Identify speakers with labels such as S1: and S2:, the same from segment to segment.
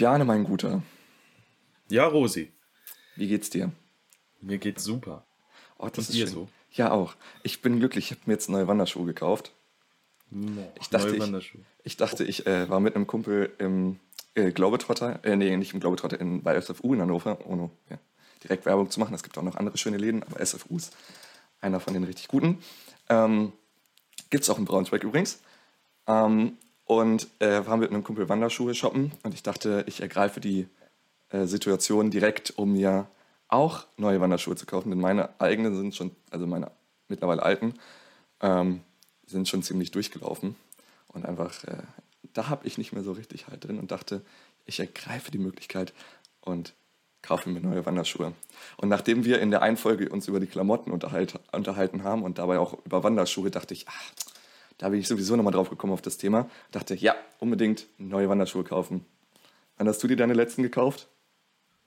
S1: Bjane, mein Guter.
S2: Ja, Rosi.
S1: Wie geht's dir?
S2: Mir geht's super.
S1: Oh, das Und ist dir schön. so? Ja, auch. Ich bin glücklich. Ich habe mir jetzt neue Wanderschuhe gekauft. No, ich dachte, ich, ich, dachte, ich äh, war mit einem Kumpel im äh, Globetrotter, äh, nee, nicht im Globetrotter, in, bei SFU in Hannover, ohne ja, direkt Werbung zu machen. Es gibt auch noch andere schöne Läden, aber SFU ist einer von den richtig guten. Ähm, gibt es auch in Braunschweig übrigens. Ähm, und äh, waren mit einem Kumpel Wanderschuhe shoppen und ich dachte, ich ergreife die äh, Situation direkt, um mir auch neue Wanderschuhe zu kaufen, denn meine eigenen sind schon, also meine mittlerweile alten, ähm, sind schon ziemlich durchgelaufen. Und einfach, äh, da habe ich nicht mehr so richtig halt drin und dachte, ich ergreife die Möglichkeit und kaufe mir neue Wanderschuhe. Und nachdem wir in der einen Folge uns über die Klamotten unterhalt, unterhalten haben und dabei auch über Wanderschuhe, dachte ich, ach, da bin ich sowieso nochmal drauf gekommen auf das Thema. Dachte, ja, unbedingt neue Wanderschuhe kaufen. Wann hast du dir deine letzten gekauft?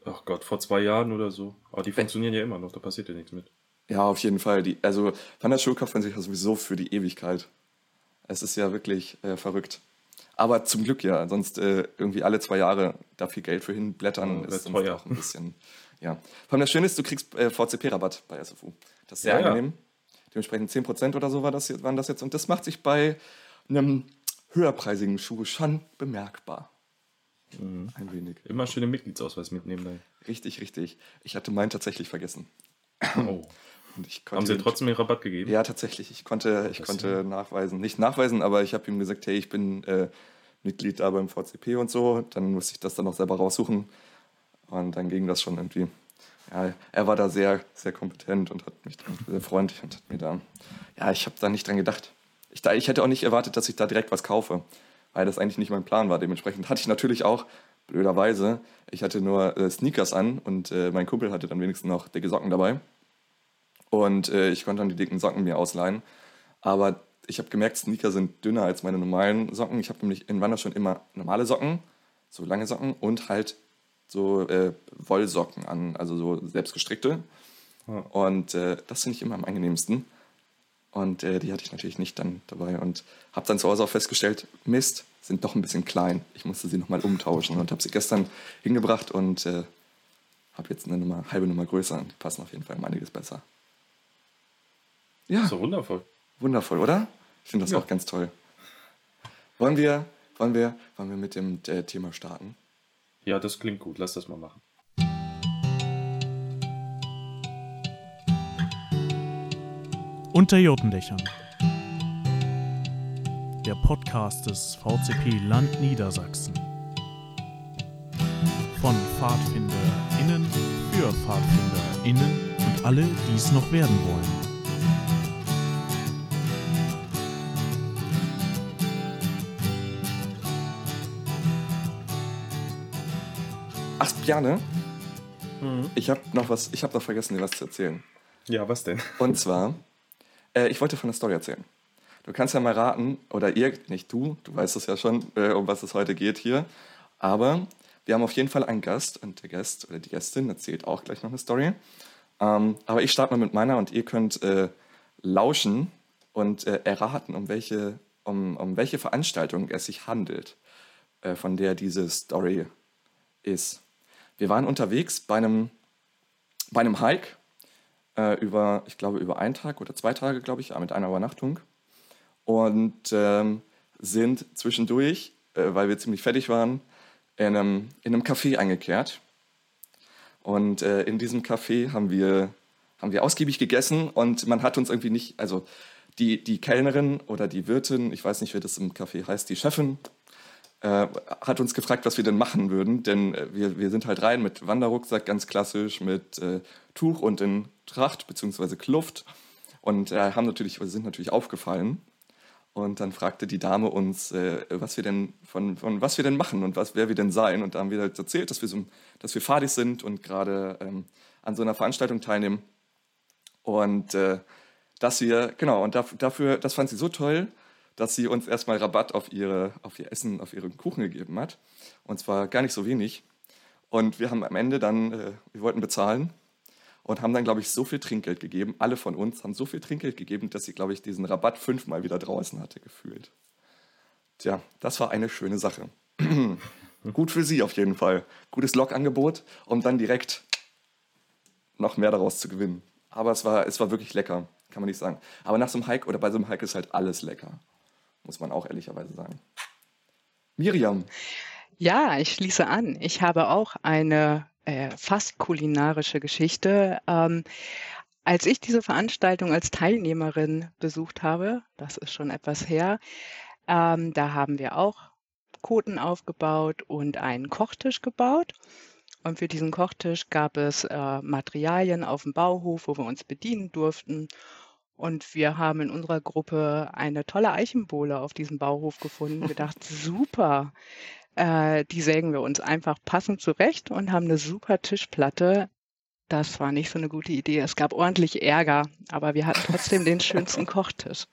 S2: Ach Gott, vor zwei Jahren oder so. Aber die funktionieren ja immer noch, da passiert ja nichts mit.
S1: Ja, auf jeden Fall. Die, also Wanderschuhe kauft man sich ja sowieso für die Ewigkeit. Es ist ja wirklich äh, verrückt. Aber zum Glück ja, sonst äh, irgendwie alle zwei Jahre da viel Geld für hinblättern ja, ist teuer. auch ein bisschen. Ja. Vor allem das Schöne ist, du kriegst äh, VCP-Rabatt bei SFU. Das ist sehr ja, angenehm. Ja. Dementsprechend 10% oder so war das, waren das jetzt. Und das macht sich bei einem höherpreisigen Schuh schon bemerkbar.
S2: Mhm. Ein wenig. Immer schöne Mitgliedsausweis mitnehmen. Dann.
S1: Richtig, richtig. Ich hatte meinen tatsächlich vergessen.
S2: Oh. Haben Sie trotzdem den Rabatt gegeben?
S1: Ja, tatsächlich. Ich konnte, ich konnte nachweisen, nicht nachweisen, aber ich habe ihm gesagt, hey, ich bin äh, Mitglied da beim VCP und so. Dann musste ich das dann noch selber raussuchen. Und dann ging das schon irgendwie ja, er war da sehr, sehr kompetent und hat mich sehr freundlich und hat mir da, ja, ich habe da nicht dran gedacht. Ich, da, ich hätte auch nicht erwartet, dass ich da direkt was kaufe, weil das eigentlich nicht mein Plan war. Dementsprechend hatte ich natürlich auch, blöderweise, ich hatte nur äh, Sneakers an und äh, mein Kumpel hatte dann wenigstens noch dicke Socken dabei. Und äh, ich konnte dann die dicken Socken mir ausleihen. Aber ich habe gemerkt, Sneaker sind dünner als meine normalen Socken. Ich habe nämlich in Wander schon immer normale Socken, so lange Socken und halt so äh, Wollsocken an, also so selbstgestrickte. Ja. Und äh, das finde ich immer am angenehmsten. Und äh, die hatte ich natürlich nicht dann dabei und habe dann zu Hause auch festgestellt, Mist, sind doch ein bisschen klein. Ich musste sie nochmal umtauschen und habe sie gestern hingebracht und äh, habe jetzt eine Nummer, halbe Nummer größer und die passen auf jeden Fall um einiges besser.
S2: Ja. So wundervoll.
S1: Wundervoll, oder? Ich finde das ja. auch ganz toll. Wollen wir, wollen wir, wollen wir mit dem äh, Thema starten?
S2: Ja, das klingt gut. Lass das mal machen.
S3: Unter Jotendächern. Der Podcast des VCP Land Niedersachsen. Von PfadfinderInnen für PfadfinderInnen und alle, die es noch werden wollen.
S1: Bjane, mhm. ich habe noch was, ich habe noch vergessen, dir was zu erzählen.
S2: Ja, was denn?
S1: Und zwar, äh, ich wollte von der Story erzählen. Du kannst ja mal raten, oder ihr, nicht du, du weißt es ja schon, äh, um was es heute geht hier. Aber wir haben auf jeden Fall einen Gast und der Gast oder die Gästin erzählt auch gleich noch eine Story. Ähm, aber ich starte mal mit meiner und ihr könnt äh, lauschen und äh, erraten, um welche, um, um welche Veranstaltung es sich handelt, äh, von der diese Story ist. Wir waren unterwegs bei einem, bei einem Hike äh, über, ich glaube, über einen Tag oder zwei Tage, glaube ich, mit einer Übernachtung. Und ähm, sind zwischendurch, äh, weil wir ziemlich fertig waren, in einem, in einem Café eingekehrt. Und äh, in diesem Café haben wir, haben wir ausgiebig gegessen und man hat uns irgendwie nicht, also die, die Kellnerin oder die Wirtin, ich weiß nicht, wie das im Café heißt, die Chefin, äh, hat uns gefragt, was wir denn machen würden, denn äh, wir, wir sind halt rein mit Wanderrucksack, ganz klassisch, mit äh, Tuch und in Tracht bzw. Kluft und äh, haben natürlich, sind natürlich aufgefallen. Und dann fragte die Dame uns, äh, was wir denn von, von was wir denn machen und was, wer wir denn seien. Und da haben wir halt erzählt, dass wir so, dass wir Fadis sind und gerade ähm, an so einer Veranstaltung teilnehmen. Und äh, dass wir, genau, und dafür, das fand sie so toll, dass sie uns erstmal Rabatt auf, ihre, auf ihr Essen, auf ihren Kuchen gegeben hat. Und zwar gar nicht so wenig. Und wir haben am Ende dann, äh, wir wollten bezahlen und haben dann, glaube ich, so viel Trinkgeld gegeben. Alle von uns haben so viel Trinkgeld gegeben, dass sie, glaube ich, diesen Rabatt fünfmal wieder draußen hatte gefühlt. Tja, das war eine schöne Sache. Gut für Sie auf jeden Fall. Gutes Lokangebot, um dann direkt noch mehr daraus zu gewinnen. Aber es war, es war wirklich lecker, kann man nicht sagen. Aber nach so einem Hike oder bei so einem Hike ist halt alles lecker. Muss man auch ehrlicherweise sagen. Miriam.
S4: Ja, ich schließe an. Ich habe auch eine äh, fast kulinarische Geschichte. Ähm, als ich diese Veranstaltung als Teilnehmerin besucht habe, das ist schon etwas her, ähm, da haben wir auch Koten aufgebaut und einen Kochtisch gebaut. Und für diesen Kochtisch gab es äh, Materialien auf dem Bauhof, wo wir uns bedienen durften. Und wir haben in unserer Gruppe eine tolle Eichenbohle auf diesem Bauhof gefunden. Gedacht, super, äh, die sägen wir uns einfach passend zurecht und haben eine super Tischplatte. Das war nicht so eine gute Idee. Es gab ordentlich Ärger, aber wir hatten trotzdem den schönsten Kochtisch.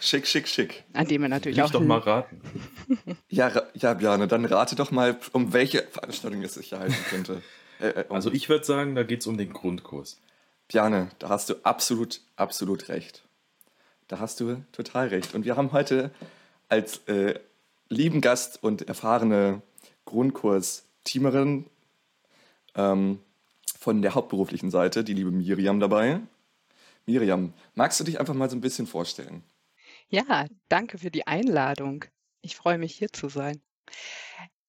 S1: Schick, schick, schick.
S4: An dem wir natürlich
S2: Will
S4: auch.
S2: ich doch mal raten.
S1: Ja, ja, Björn, dann rate doch mal, um welche Veranstaltung es sich hier halten könnte. Äh, äh, um,
S2: Also ich würde sagen, da geht es um den Grundkurs.
S1: Björn, da hast du absolut, absolut recht. Da hast du total recht. Und wir haben heute als äh, lieben Gast und erfahrene Grundkurs-Teamerin ähm, von der hauptberuflichen Seite, die liebe Miriam dabei. Miriam, magst du dich einfach mal so ein bisschen vorstellen?
S4: Ja, danke für die Einladung. Ich freue mich hier zu sein.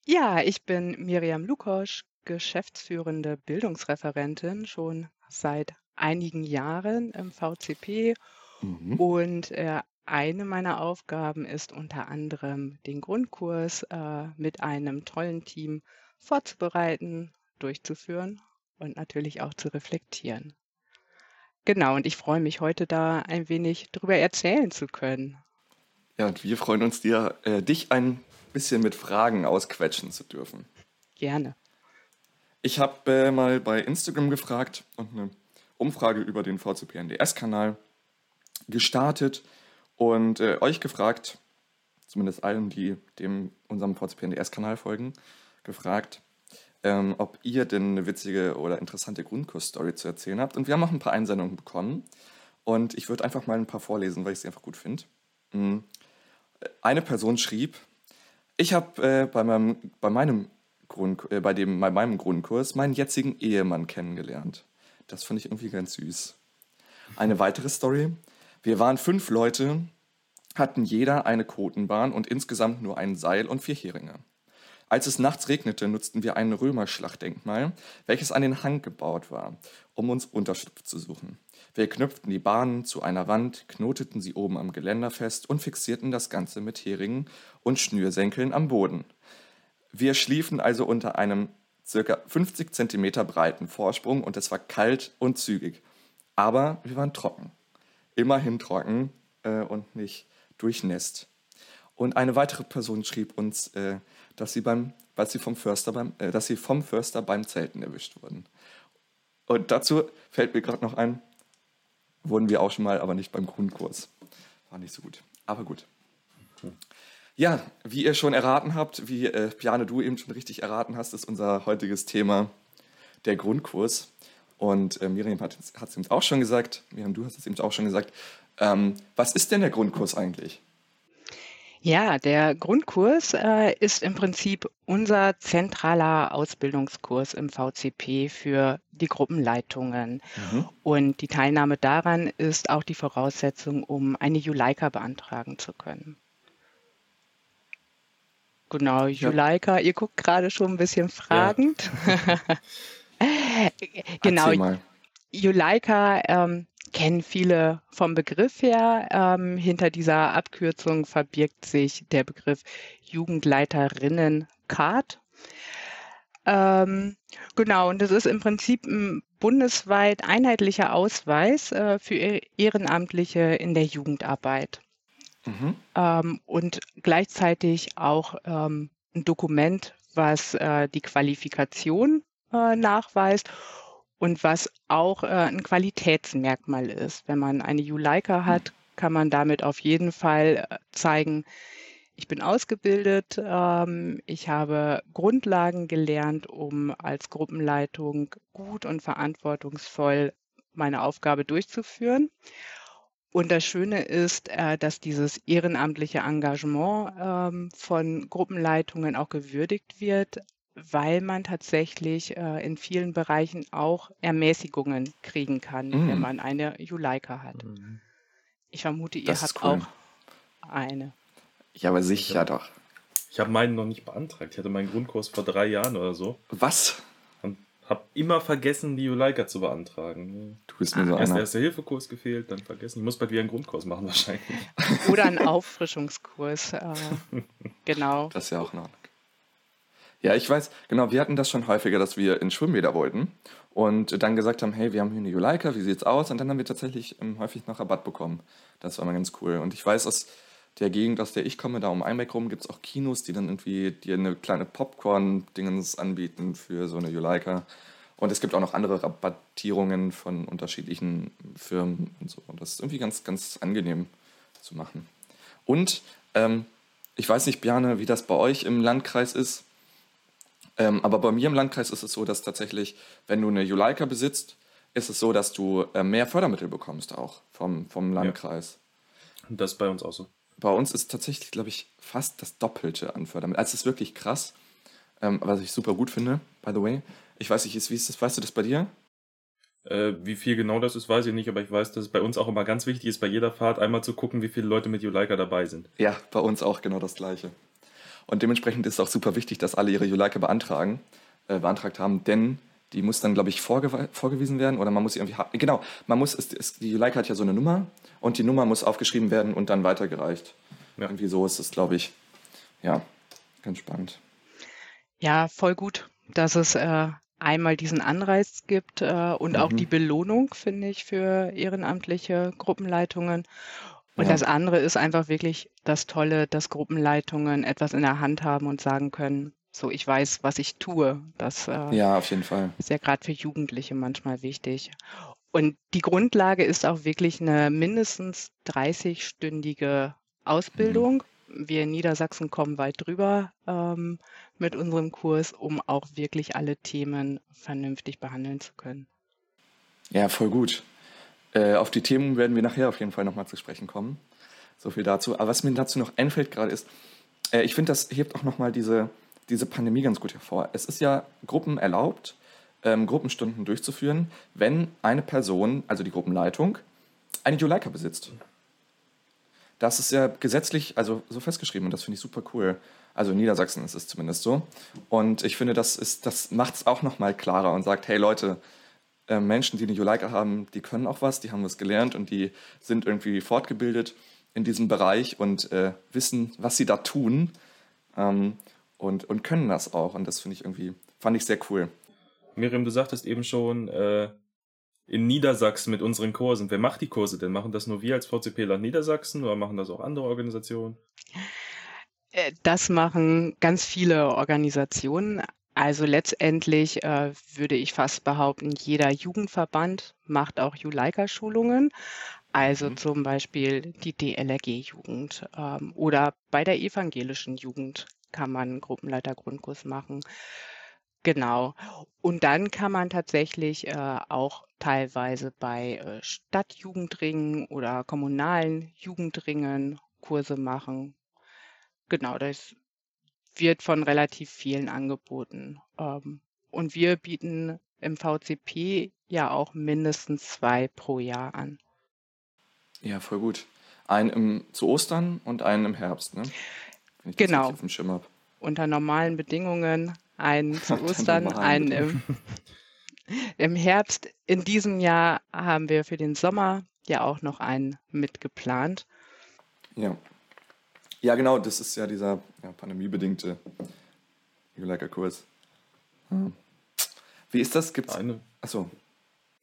S4: Ja, ich bin Miriam Lukosch, geschäftsführende Bildungsreferentin schon seit einigen Jahren im VCP
S1: Mhm.
S4: und äh, eine meiner Aufgaben ist unter anderem den Grundkurs äh, mit einem tollen Team vorzubereiten, durchzuführen und natürlich auch zu reflektieren. Genau, und ich freue mich heute da ein wenig drüber erzählen zu können.
S1: Ja, und wir freuen uns, dir, äh, dich ein bisschen mit Fragen ausquetschen zu dürfen.
S4: Gerne.
S1: Ich habe äh, mal bei Instagram gefragt und eine Umfrage über den VCP-NDS-Kanal gestartet und äh, euch gefragt, zumindest allen, die dem unserem VCP-NDS-Kanal folgen, gefragt, ähm, ob ihr denn eine witzige oder interessante Grundkurs-Story zu erzählen habt. Und wir haben auch ein paar Einsendungen bekommen. Und ich würde einfach mal ein paar vorlesen, weil ich sie einfach gut finde. Mm. Eine Person schrieb, ich habe äh, bei meinem, bei meinem äh, bei, bei meinem Grundkurs meinen jetzigen Ehemann kennengelernt. Das fand ich irgendwie ganz süß. Eine weitere Story. Wir waren fünf Leute, hatten jeder eine Kotenbahn und insgesamt nur ein Seil und vier Heringe. Als es nachts regnete, nutzten wir ein Römerschlachtdenkmal, welches an den Hang gebaut war, um uns Unterschlupf zu suchen. Wir knüpften die Bahnen zu einer Wand, knoteten sie oben am Geländer fest und fixierten das Ganze mit Heringen und Schnürsenkeln am Boden. Wir schliefen also unter einem circa 50 Zentimeter breiten Vorsprung und es war kalt und zügig. Aber wir waren trocken. Immerhin trocken äh, und nicht durchnässt. Und eine weitere Person schrieb uns, äh, dass, sie beim, dass, sie vom Förster beim, äh, dass sie vom Förster beim Zelten erwischt wurden. Und dazu fällt mir gerade noch ein, wurden wir auch schon mal, aber nicht beim Grundkurs. War nicht so gut. Aber gut. Ja, wie ihr schon erraten habt, wie äh, Piane, du eben schon richtig erraten hast, ist unser heutiges Thema der Grundkurs. Und äh, Miriam hat es eben auch schon gesagt, Miriam, du hast es eben auch schon gesagt. Ähm, was ist denn der Grundkurs eigentlich?
S4: Ja, der Grundkurs äh, ist im Prinzip unser zentraler Ausbildungskurs im VCP für die Gruppenleitungen.
S1: Mhm.
S4: Und die Teilnahme daran ist auch die Voraussetzung, um eine Juleika beantragen zu können. Genau,
S1: Ja.
S4: Juleika, ihr guckt gerade schon ein bisschen fragend. genau,
S1: Erzähl mal.
S4: Juleika ähm, kennen viele vom Begriff her. Ähm, hinter dieser Abkürzung verbirgt sich der Begriff Jugendleiterinnen CARD. Ähm, genau, und das ist im Prinzip ein bundesweit einheitlicher Ausweis äh, für E- Ehrenamtliche in der Jugendarbeit
S1: Mhm.
S4: ähm, und gleichzeitig auch ähm, ein Dokument, was äh, die Qualifikation äh, nachweist und was auch äh, ein Qualitätsmerkmal ist. Wenn man eine Juleika hat, kann man damit auf jeden Fall äh, zeigen, ich bin ausgebildet, ähm, ich habe Grundlagen gelernt, um als Gruppenleitung gut und verantwortungsvoll meine Aufgabe durchzuführen. Und das Schöne ist, äh, dass dieses ehrenamtliche Engagement ähm, von Gruppenleitungen auch gewürdigt wird, weil man tatsächlich äh, in vielen Bereichen auch Ermäßigungen kriegen kann, wenn
S1: Mm,
S4: man eine Juleika hat.
S2: Mhm.
S4: Ich vermute, ihr
S1: das
S4: habt
S1: cool.
S4: auch eine.
S1: Ja, aber
S2: Ich
S1: sicher
S2: habe
S1: doch.
S2: ich hab meinen noch nicht beantragt. Ich hatte meinen Grundkurs vor drei Jahren oder so
S1: Was?
S2: Habe immer vergessen, die Juleika zu beantragen.
S1: Du bist mir so
S2: Erst der
S1: einer.
S2: Erste-Hilfe-Kurs gefehlt, dann vergessen. Ich muss bald wieder einen Grundkurs machen wahrscheinlich.
S4: Oder ein Auffrischungskurs. Äh, genau.
S1: Das ist ja auch in Ordnung. Ja, ich weiß, genau, wir hatten das schon häufiger, dass wir in Schwimmbäder wollten und dann gesagt haben, hey, wir haben hier eine Juleika, wie sieht's aus? Und dann haben wir tatsächlich ähm, häufig noch Rabatt bekommen. Das war mal ganz cool. Und ich weiß, aus der Gegend, aus der ich komme, da um Einbeck rum, gibt es auch Kinos, die dann irgendwie dir eine kleine Popcorn-Dingens anbieten für so eine Juleika. Und es gibt auch noch andere Rabattierungen von unterschiedlichen Firmen und so. Und das ist irgendwie ganz, ganz angenehm zu machen. Und ähm, ich weiß nicht, Bjane, wie das bei euch im Landkreis ist. Ähm, aber bei mir im Landkreis ist es so, dass tatsächlich, wenn du eine Juleika besitzt, ist es so, dass du äh, mehr Fördermittel bekommst auch vom, vom
S2: Ja,
S1: Landkreis.
S2: und das ist bei uns auch so.
S1: Bei uns ist tatsächlich, glaube ich, fast das Doppelte an Fördermitteln. Also es ist wirklich krass, ähm, was ich super gut finde, by the way. Ich weiß nicht, wie ist das, weißt du das bei dir?
S2: Äh, wie viel genau das ist, weiß ich nicht, aber ich weiß, dass es bei uns auch immer ganz wichtig ist, bei jeder Fahrt einmal zu gucken, wie viele Leute mit Juleika dabei sind.
S1: Ja, bei uns auch genau das Gleiche. Und dementsprechend ist es auch super wichtig, dass alle ihre Juleika beantragen, äh, beantragt haben, denn die muss dann, glaube ich, vorgewe vorgewiesen werden oder man muss sie irgendwie. Genau, man muss, es, es, die Juleika hat ja so eine Nummer und die Nummer muss aufgeschrieben werden und dann weitergereicht.
S2: Ja.
S1: Irgendwie so ist es, glaube ich. Ja, ganz spannend.
S4: Ja, voll gut, dass es äh, einmal diesen Anreiz gibt äh, und auch die
S1: Mhm.
S4: Belohnung, finde ich, für ehrenamtliche Gruppenleitungen. Und
S1: Ja,
S4: das andere ist einfach wirklich das Tolle, dass Gruppenleitungen etwas in der Hand haben und sagen können, so, ich weiß, was ich tue. Das äh,
S1: ja, auf jeden Fall.
S4: ist ja gerade für Jugendliche manchmal wichtig. Und die Grundlage ist auch wirklich eine mindestens 30-stündige
S1: Mhm.
S4: Ausbildung. Wir in Niedersachsen kommen weit drüber ähm, mit unserem Kurs, um auch wirklich alle Themen vernünftig behandeln zu können.
S1: Ja, voll gut. Äh, auf die Themen werden wir nachher auf jeden Fall nochmal zu sprechen kommen. So viel dazu. Aber was mir dazu noch einfällt gerade ist, äh, ich finde, das hebt auch nochmal diese, diese Pandemie ganz gut hervor. Es ist ja Gruppen erlaubt, ähm, Gruppenstunden durchzuführen, wenn eine Person, also die Gruppenleitung, eine Juleika besitzt. Das ist ja gesetzlich also so festgeschrieben und das finde ich super cool. Also in Niedersachsen ist es zumindest so. Und ich finde, das, das macht es auch nochmal klarer und sagt, hey Leute, äh, Menschen, die eine Juleika haben, die können auch was, die haben was gelernt und die sind irgendwie fortgebildet in diesem Bereich und äh, wissen, was sie da tun ähm, und, und können das auch. Und das finde ich irgendwie, fand ich sehr cool.
S2: Miriam, du sagtest eben schon, äh, in Niedersachsen mit unseren Kursen. Wer macht die Kurse denn? Machen das nur wir als VCP Land Niedersachsen oder machen das auch andere Organisationen?
S4: Äh, Das machen ganz viele Organisationen. Also letztendlich äh, würde ich fast behaupten, jeder Jugendverband macht auch Juleika-Schulungen. Also
S2: Mhm.
S4: zum Beispiel die DLRG-Jugend ähm, oder bei der evangelischen Jugend kann man einen Gruppenleiter-Grundkurs machen. Genau. Und dann kann man tatsächlich äh, auch teilweise bei äh, Stadtjugendringen oder kommunalen Jugendringen Kurse machen. Genau, das wird von relativ vielen angeboten. Ähm, und wir bieten im VCP ja auch mindestens zwei pro Jahr an.
S1: Ja, voll gut. Einen im, zu Ostern und einen im Herbst, ne? Wenn ich das
S4: Genau.
S1: auf dem Schirm habe.
S4: Unter normalen Bedingungen einen zu Ostern, einen im, im Herbst. In diesem Jahr haben wir für den Sommer ja auch noch einen mitgeplant.
S1: Ja. Ja, genau, das ist ja dieser ja, pandemiebedingte Juleika-Kurs. Hm. Wie ist das? Gibt's.
S2: Eine.
S1: Achso.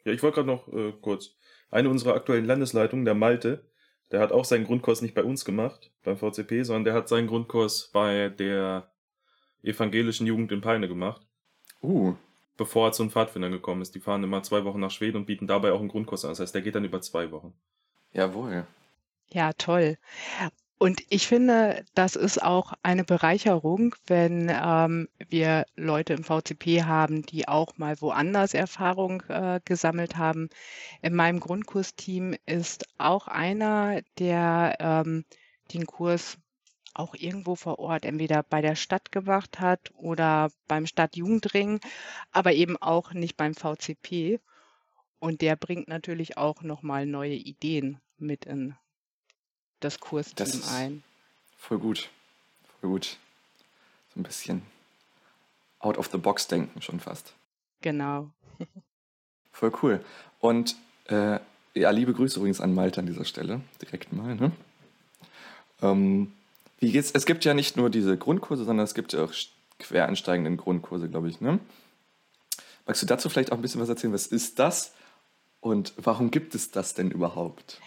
S2: Ja, ich wollte gerade noch äh, kurz. Eine unserer aktuellen Landesleitungen, der Malte, der hat auch seinen Grundkurs nicht bei uns gemacht, beim VCP, sondern der hat seinen Grundkurs bei der evangelischen Jugend in Peine gemacht,
S1: Uh,
S2: bevor er zu den Pfadfindern gekommen ist. Die fahren immer zwei Wochen nach Schweden und bieten dabei auch einen Grundkurs an. Das heißt, der geht dann über zwei Wochen.
S1: jawohl.
S4: Ja, toll. Und ich finde, das ist auch eine Bereicherung, wenn ähm, wir Leute im VCP haben, die auch mal woanders Erfahrung äh, gesammelt haben. In meinem Grundkursteam ist auch einer, der ähm, den Kurs auch irgendwo vor Ort, entweder bei der Stadt gemacht hat oder beim Stadtjugendring, aber eben auch nicht beim VCP. Und der bringt natürlich auch nochmal neue Ideen mit in das Kursteam
S1: Das ist
S4: ein.
S1: voll gut. Voll gut. So ein bisschen out of the box denken schon fast.
S4: Genau.
S1: Voll cool. Und äh, ja, liebe Grüße übrigens an Malte an dieser Stelle. Direkt mal, ne? Ähm, wie geht's? Es gibt ja nicht nur diese Grundkurse, sondern es gibt ja auch quereinsteigenden Grundkurse, glaube ich, ne? Magst du dazu vielleicht auch ein bisschen was erzählen? Was ist das? Und warum gibt es das denn überhaupt?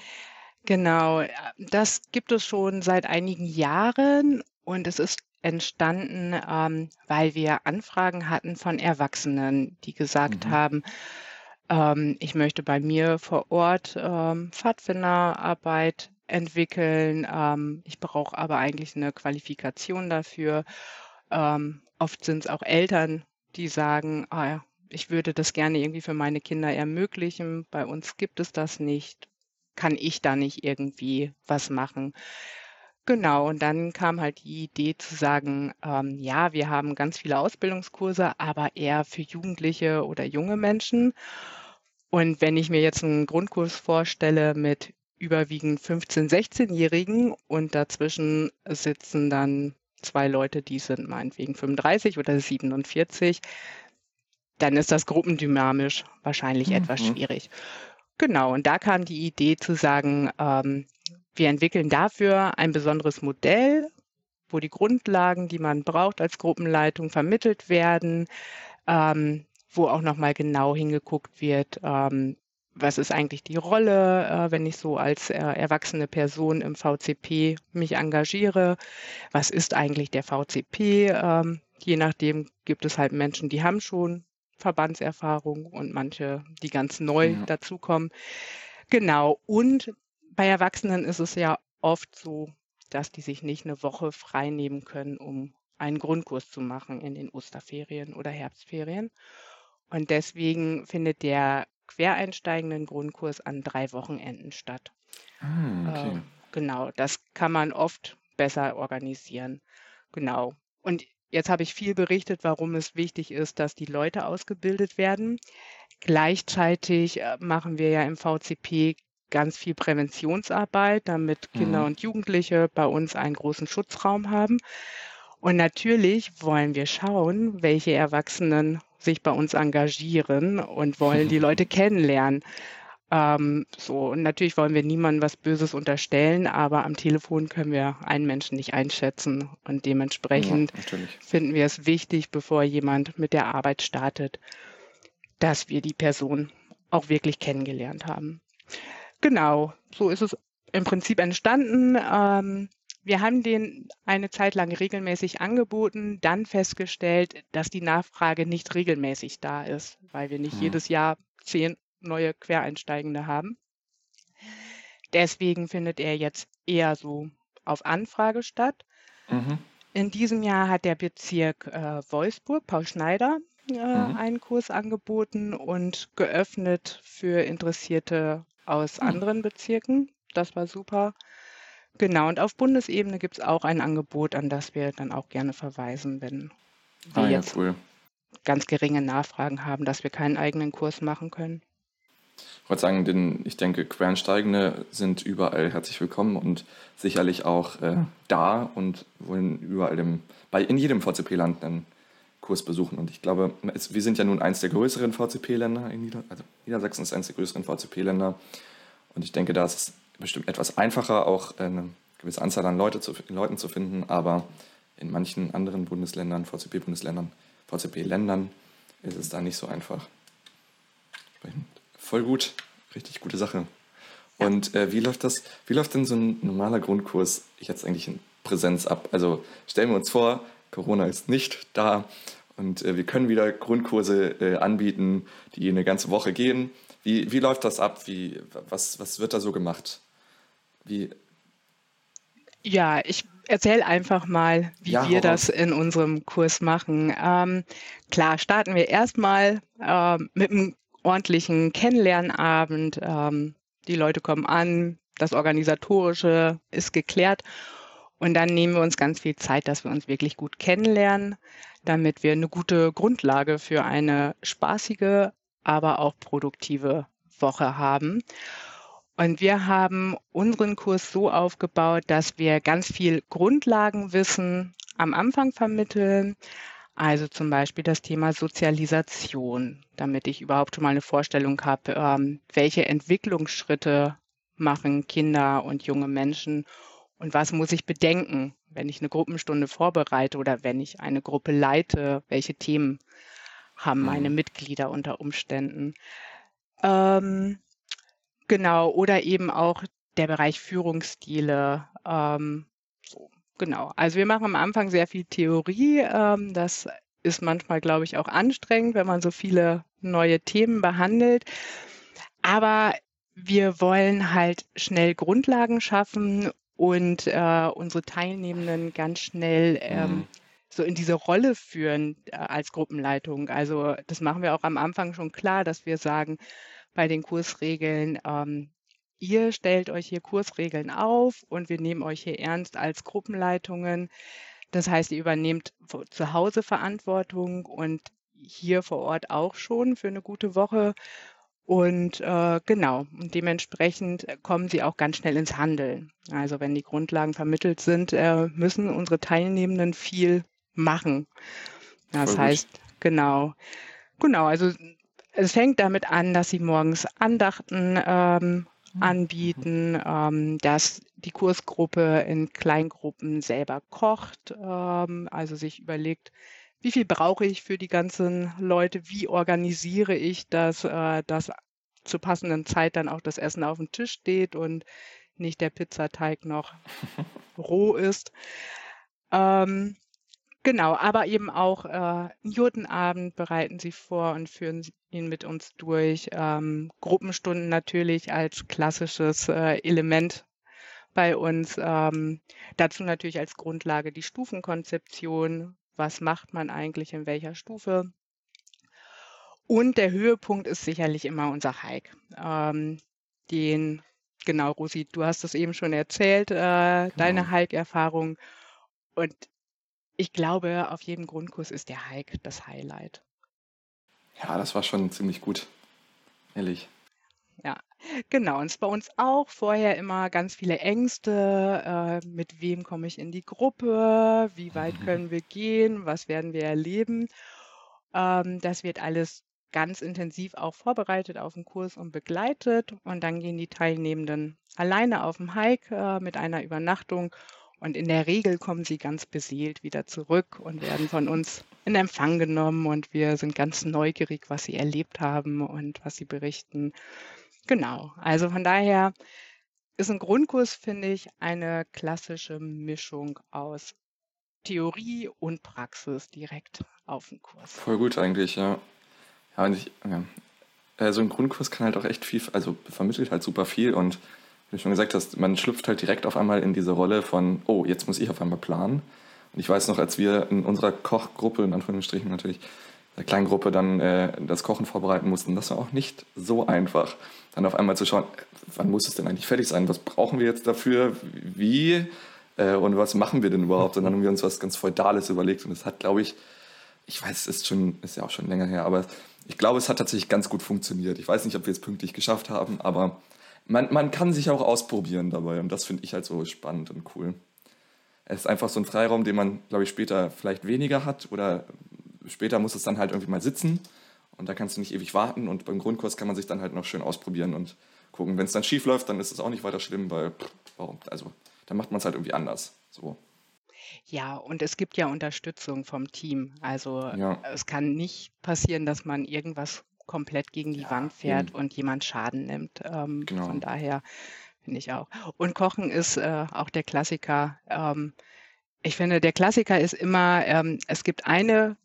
S4: Genau, äh, das gibt es schon seit einigen Jahren und es ist entstanden, ähm, weil wir Anfragen hatten von Erwachsenen, die gesagt
S1: Mhm.
S4: haben, ähm, ich möchte bei mir vor Ort ähm, Pfadfinderarbeit entwickeln. Ähm, ich brauche aber eigentlich eine Qualifikation dafür. Ähm, oft sind es auch Eltern, die sagen, ah, ich würde das gerne irgendwie für meine Kinder ermöglichen. Bei uns gibt es das nicht. Kann ich da nicht irgendwie was machen? Genau, und dann kam halt die Idee zu sagen, ähm, ja, wir haben ganz viele Ausbildungskurse, aber eher für Jugendliche oder junge Menschen. Und wenn ich mir jetzt einen Grundkurs vorstelle mit überwiegend 15-, 16-Jährigen und dazwischen sitzen dann zwei Leute, die sind meinetwegen 35 oder 47, dann ist das gruppendynamisch wahrscheinlich etwas
S1: Mhm.
S4: schwierig. Genau, und da kam die Idee zu sagen, ähm, wir entwickeln dafür ein besonderes Modell, wo die Grundlagen, die man braucht als Gruppenleitung, vermittelt werden, ähm, wo auch nochmal genau hingeguckt wird, ähm, was ist eigentlich die Rolle, äh, wenn ich so als äh, erwachsene Person im VCP mich engagiere, was ist eigentlich der VCP, ähm, je nachdem gibt es halt Menschen, die haben schon Verbandserfahrung und manche, die ganz neu
S1: Ja.
S4: dazukommen. Genau. Und bei Erwachsenen ist es ja oft so, dass die sich nicht eine Woche frei nehmen können, um einen Grundkurs zu machen in den Osterferien oder Herbstferien. Und deswegen findet der quereinsteigenden Grundkurs an drei Wochenenden statt.
S1: Ah, okay.
S4: Äh, genau, das kann man oft besser organisieren. Genau. Und jetzt habe ich viel berichtet, warum es wichtig ist, dass die Leute ausgebildet werden. Gleichzeitig äh, machen wir ja im VCP ganz viel Präventionsarbeit, damit Kinder
S1: Mhm.
S4: und Jugendliche bei uns einen großen Schutzraum haben. Und natürlich wollen wir schauen, welche Erwachsenen sich bei uns engagieren und wollen die Leute kennenlernen. Ähm, so, und natürlich wollen wir niemandem was Böses unterstellen, aber am Telefon können wir einen Menschen nicht einschätzen. Und
S1: Ja,
S4: dementsprechend
S1: natürlich.
S4: finden wir es wichtig, bevor jemand mit der Arbeit startet, dass wir die Person auch wirklich kennengelernt haben. Genau, so ist es im Prinzip entstanden. Ähm, wir haben den eine Zeit lang regelmäßig angeboten, dann festgestellt, dass die Nachfrage nicht regelmäßig da ist, weil wir nicht
S1: Mhm.
S4: jedes Jahr zehn neue Quereinsteigende haben. Deswegen findet er jetzt eher so auf Anfrage statt.
S1: Mhm.
S4: In diesem Jahr hat der Bezirk äh, Wolfsburg, Paul Schneider, äh,
S1: Mhm.
S4: einen Kurs angeboten und geöffnet für Interessierte aus
S1: Hm.
S4: anderen Bezirken. Das war super. Genau, und auf Bundesebene gibt es auch ein Angebot, an das wir dann auch gerne verweisen, wenn wir
S1: Ah ja,
S4: jetzt
S1: cool.
S4: ganz geringe Nachfragen haben, dass wir keinen eigenen Kurs machen können.
S1: Ich wollte sagen, denn ich denke, Quereinsteigende sind überall herzlich willkommen und sicherlich auch äh, da und wollen überall im, bei, in jedem VCP-Land einen Kurs besuchen. Und ich glaube, es, wir sind ja nun eins der größeren VCP-Länder in Nieder also Niedersachsen ist eins der größeren VCP-Länder. Und ich denke, da ist es bestimmt etwas einfacher, auch eine gewisse Anzahl an Leute zu, Leuten zu finden. Aber in manchen anderen Bundesländern, VCP-Bundesländern, VCP-Ländern ist es da nicht so einfach. Entsprechend Voll gut, richtig gute Sache. Und äh, wie läuft das? Wie läuft denn so ein normaler Grundkurs jetzt eigentlich in Präsenz ab? Also stellen wir uns vor, Corona ist nicht da und äh, wir können wieder Grundkurse äh, anbieten, die eine ganze Woche gehen. Wie, wie läuft das ab? Wie, was, was wird da so gemacht? Wie,
S4: Ja, ich erzähle einfach mal, wie
S1: Ja,
S4: wir das in unserem Kurs machen. Ähm, klar, starten wir erstmal ähm, mit einem ordentlichen Kennenlernabend. Ähm, die Leute kommen an, das Organisatorische ist geklärt und dann nehmen wir uns ganz viel Zeit, dass wir uns wirklich gut kennenlernen, damit wir eine gute Grundlage für eine spaßige, aber auch produktive Woche haben. Und wir haben unseren Kurs so aufgebaut, dass wir ganz viel Grundlagenwissen am Anfang vermitteln. Also zum Beispiel das Thema Sozialisation, damit ich überhaupt schon mal eine Vorstellung habe, ähm, welche Entwicklungsschritte machen Kinder und junge Menschen und was muss ich bedenken, wenn ich eine Gruppenstunde vorbereite oder wenn ich eine Gruppe leite, welche Themen haben meine
S1: Mhm.
S4: Mitglieder unter Umständen. Ähm, Genau, oder eben auch der Bereich Führungsstile. Ähm, so, genau. Also wir machen am Anfang sehr viel Theorie. Ähm, das ist manchmal, glaube ich, auch anstrengend, wenn man so viele neue Themen behandelt. Aber wir wollen halt schnell Grundlagen schaffen und äh, unsere Teilnehmenden ganz schnell ähm,
S1: Mhm.
S4: so in diese Rolle führen äh, als Gruppenleitung. Also das machen wir auch am Anfang schon klar, dass wir sagen, bei den Kursregeln, ähm, ihr stellt euch hier Kursregeln auf und wir nehmen euch hier ernst als Gruppenleitungen. Das heißt, ihr übernehmt zu Hause Verantwortung und hier vor Ort auch schon für eine gute Woche. Und äh, genau, und dementsprechend kommen sie auch ganz schnell ins Handeln. Also wenn die Grundlagen vermittelt sind, äh, müssen unsere Teilnehmenden viel machen. Das
S1: Voll gut.
S4: heißt, genau, genau, also es fängt damit an, dass sie morgens Andachten ähm, anbieten, ähm, dass die Kursgruppe in Kleingruppen selber kocht, ähm, also sich überlegt, wie viel brauche ich für die ganzen Leute, wie organisiere ich das, äh, dass zur passenden Zeit dann auch das Essen auf dem Tisch steht und nicht der Pizzateig noch roh ist. Ähm, Genau, aber eben auch äh, einen Jurtenabend bereiten sie vor und führen sie- ihn mit uns durch. Ähm, Gruppenstunden natürlich als klassisches äh, Element bei uns. Ähm, dazu natürlich als Grundlage die Stufenkonzeption. Was macht man eigentlich in welcher Stufe? Und der Höhepunkt ist sicherlich immer unser Hike. Ähm, den, genau, Rosi, du hast es eben schon erzählt, äh, deine
S1: Genau.
S4: Hike-Erfahrung. Und ich glaube, auf jedem Grundkurs ist der Hike das Highlight.
S1: Ja, das war schon ziemlich gut. Ehrlich.
S4: Genau, und es bei uns auch vorher immer ganz viele Ängste. Äh, mit wem komme ich in die Gruppe? Wie weit können wir gehen? Was werden wir erleben? Ähm, das wird alles ganz intensiv auch vorbereitet auf den Kurs und begleitet. Und dann gehen die Teilnehmenden alleine auf dem Hike äh, mit einer Übernachtung. Und in der Regel kommen sie ganz beseelt wieder zurück und werden von uns in Empfang genommen. Und wir sind ganz neugierig, was sie erlebt haben und was sie berichten. Genau, also von daher ist ein Grundkurs, finde ich, eine klassische Mischung aus Theorie und Praxis direkt auf dem Kurs.
S1: Voll gut eigentlich, ja. Ja, und ich, ja. Äh, so ein Grundkurs kann halt auch echt viel, also vermittelt halt super viel und wie du schon gesagt hast, man schlüpft halt direkt auf einmal in diese Rolle von, oh, jetzt muss ich auf einmal planen. Und ich weiß noch, als wir in unserer Kochgruppe, in Anführungsstrichen natürlich, der kleinen Gruppe dann äh, das Kochen vorbereiten mussten, das war auch nicht so einfach. Dann auf einmal zu schauen, wann muss es denn eigentlich fertig sein? Was brauchen wir jetzt dafür? Wie? Äh, und was machen wir denn überhaupt? Und dann haben wir uns was ganz Feudales überlegt und es hat, glaube ich, ich weiß, es ist schon, ist ja auch schon länger her, aber ich glaube, es hat tatsächlich ganz gut funktioniert. Ich weiß nicht, ob wir es pünktlich geschafft haben, aber man, man kann sich auch ausprobieren dabei und das finde ich halt so spannend und cool. Es ist einfach so ein Freiraum, den man, glaube ich, später vielleicht weniger hat oder später muss es dann halt irgendwie mal sitzen und da kannst du nicht ewig warten und beim Grundkurs kann man sich dann halt noch schön ausprobieren und gucken. Wenn es dann schief läuft, dann ist es auch nicht weiter schlimm, weil, warum? Also, dann macht man es halt irgendwie anders. So.
S4: Ja, und es gibt ja Unterstützung vom Team. Also
S1: Ja.
S4: es kann nicht passieren, dass man irgendwas komplett gegen die
S1: Ja,
S4: Wand fährt
S1: eben.
S4: und jemand Schaden nimmt. Ähm,
S1: Genau.
S4: Von daher finde ich auch. Und Kochen ist äh, auch der Klassiker. Ähm, ich finde, der Klassiker ist immer, ähm, es gibt eine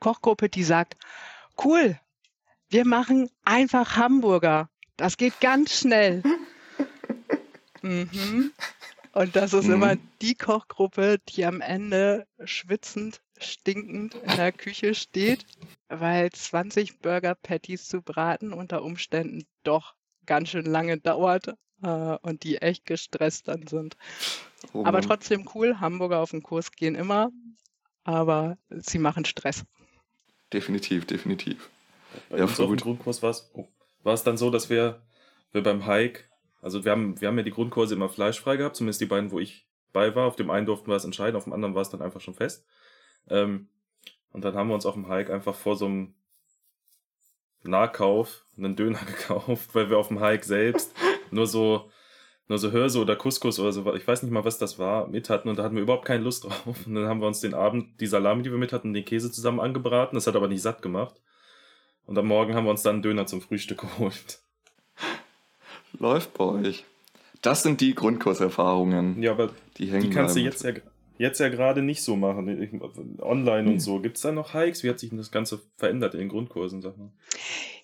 S4: Kochgruppe, die sagt, cool, wir machen einfach Hamburger. Das geht ganz schnell. Mhm. Und das ist
S1: Mhm.
S4: immer die Kochgruppe, die am Ende schwitzend, stinkend in der Küche steht, weil 20 Burger Patties zu braten unter Umständen doch ganz schön lange dauert äh, und die echt gestresst dann sind.
S1: Oh
S4: Aber trotzdem cool, Hamburger auf den Kurs gehen immer, aber sie machen Stress.
S1: Definitiv, definitiv.
S2: Bei
S1: Ja,
S2: uns auf dem
S1: gut.
S2: Grundkurs war es oh, war es dann so, dass wir, wir beim Hike, also wir haben, wir haben ja die Grundkurse immer fleischfrei gehabt, zumindest die beiden, wo ich bei war. Auf dem einen durften wir es entscheiden, auf dem anderen war es dann einfach schon fest. Ähm, und dann haben wir uns auf dem Hike einfach vor so einem Nahkauf einen Döner gekauft, weil wir auf dem Hike selbst nur so nur so Hörse oder Couscous oder so, ich weiß nicht mal, was das war, mit hatten und da hatten wir überhaupt keine Lust drauf. Und dann haben wir uns den Abend die Salami, die wir mit hatten, den Käse zusammen angebraten. Das hat aber nicht satt gemacht. Und am Morgen haben wir uns dann einen Döner zum Frühstück geholt.
S1: Läuft bei euch. Das sind die Grundkurserfahrungen,
S2: Ja, aber
S1: die hängen
S2: die kannst du jetzt ja, jetzt ja gerade nicht so machen. Online
S1: Hm.
S2: und so. Gibt es da noch Hikes? Wie hat sich denn das Ganze verändert in den Grundkursen, mal?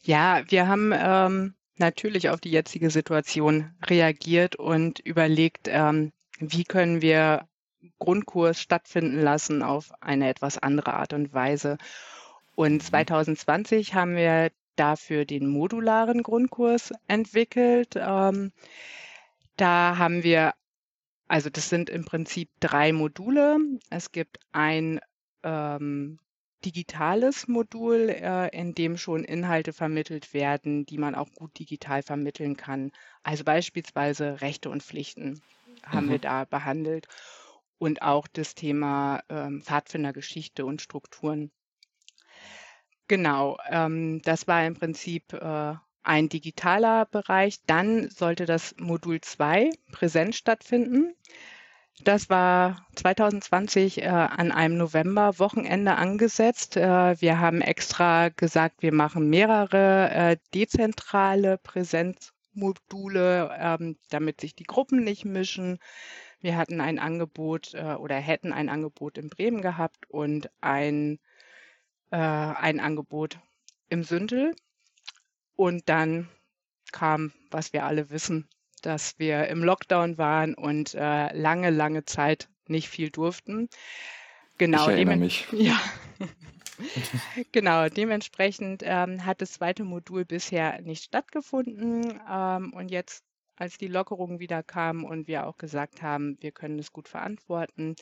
S4: Ja, wir haben ähm, natürlich auf die jetzige Situation reagiert und überlegt, ähm, wie können wir Grundkurs stattfinden lassen auf eine etwas andere Art und Weise. Und 2020 haben wir dafür den modularen Grundkurs entwickelt. Ähm, da haben wir, also das sind im Prinzip drei Module. Es gibt ein ähm, digitales Modul, äh, in dem schon Inhalte vermittelt werden, die man auch gut digital vermitteln kann. Also beispielsweise Rechte und Pflichten haben
S1: Mhm.
S4: wir da behandelt und auch das Thema ähm, Pfadfindergeschichte und Strukturen. Genau, ähm, das war im Prinzip äh, ein digitaler Bereich. Dann sollte das Modul 2 präsent stattfinden. Das war 2020 äh, an einem November-Wochenende angesetzt. Äh, wir haben extra gesagt, wir machen mehrere äh, dezentrale Präsenzmodule, ähm, damit sich die Gruppen nicht mischen. Wir hatten ein Angebot äh, oder hätten ein Angebot in Bremen gehabt und ein, äh, ein Angebot im Sündel. Und dann kam, was wir alle wissen, dass wir im Lockdown waren und äh, lange, lange Zeit nicht viel durften. Genau,
S1: ich erinnere mich.
S4: ja. genau, dementsprechend ähm, hat das zweite Modul bisher nicht stattgefunden. Ähm, und jetzt, als die Lockerungen wieder kamen und wir auch gesagt haben, wir können es gut verantworten,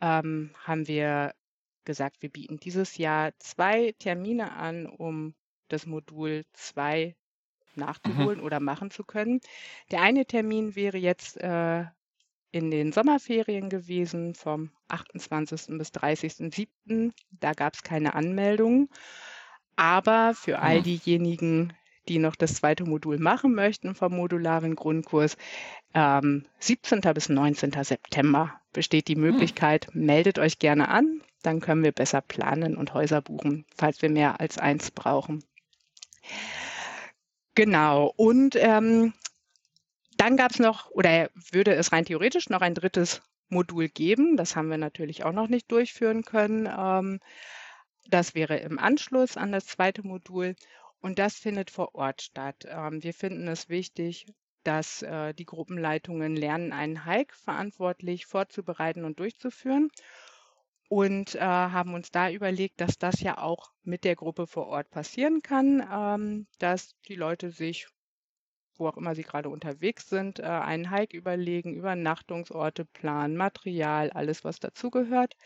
S4: ähm, haben wir gesagt, wir bieten dieses Jahr zwei Termine an, um das Modul 2 nachzuholen oder machen zu können. Der eine Termin wäre jetzt äh, in den Sommerferien gewesen, vom 28. bis 30.07. Da gab es keine Anmeldung. Aber für all
S1: Hm.
S4: diejenigen, die noch das zweite Modul machen möchten vom modularen Grundkurs, ähm, 17. bis 19. September besteht die Möglichkeit, meldet euch gerne an, dann können wir besser planen und Häuser buchen, falls wir mehr als eins brauchen. Genau, und ähm, dann gab es noch, oder würde es rein theoretisch noch ein drittes Modul geben. Das haben wir natürlich auch noch nicht durchführen können. Ähm, das wäre im Anschluss an das zweite Modul und das findet vor Ort statt. Ähm, wir finden es wichtig, dass äh, die Gruppenleitungen lernen, einen Hike verantwortlich vorzubereiten und durchzuführen und äh, haben uns da überlegt, dass das ja auch mit der Gruppe vor Ort passieren kann, ähm, dass die Leute sich wo auch immer sie gerade unterwegs sind, äh, einen Hike überlegen, Übernachtungsorte planen, Material, alles, was dazugehört.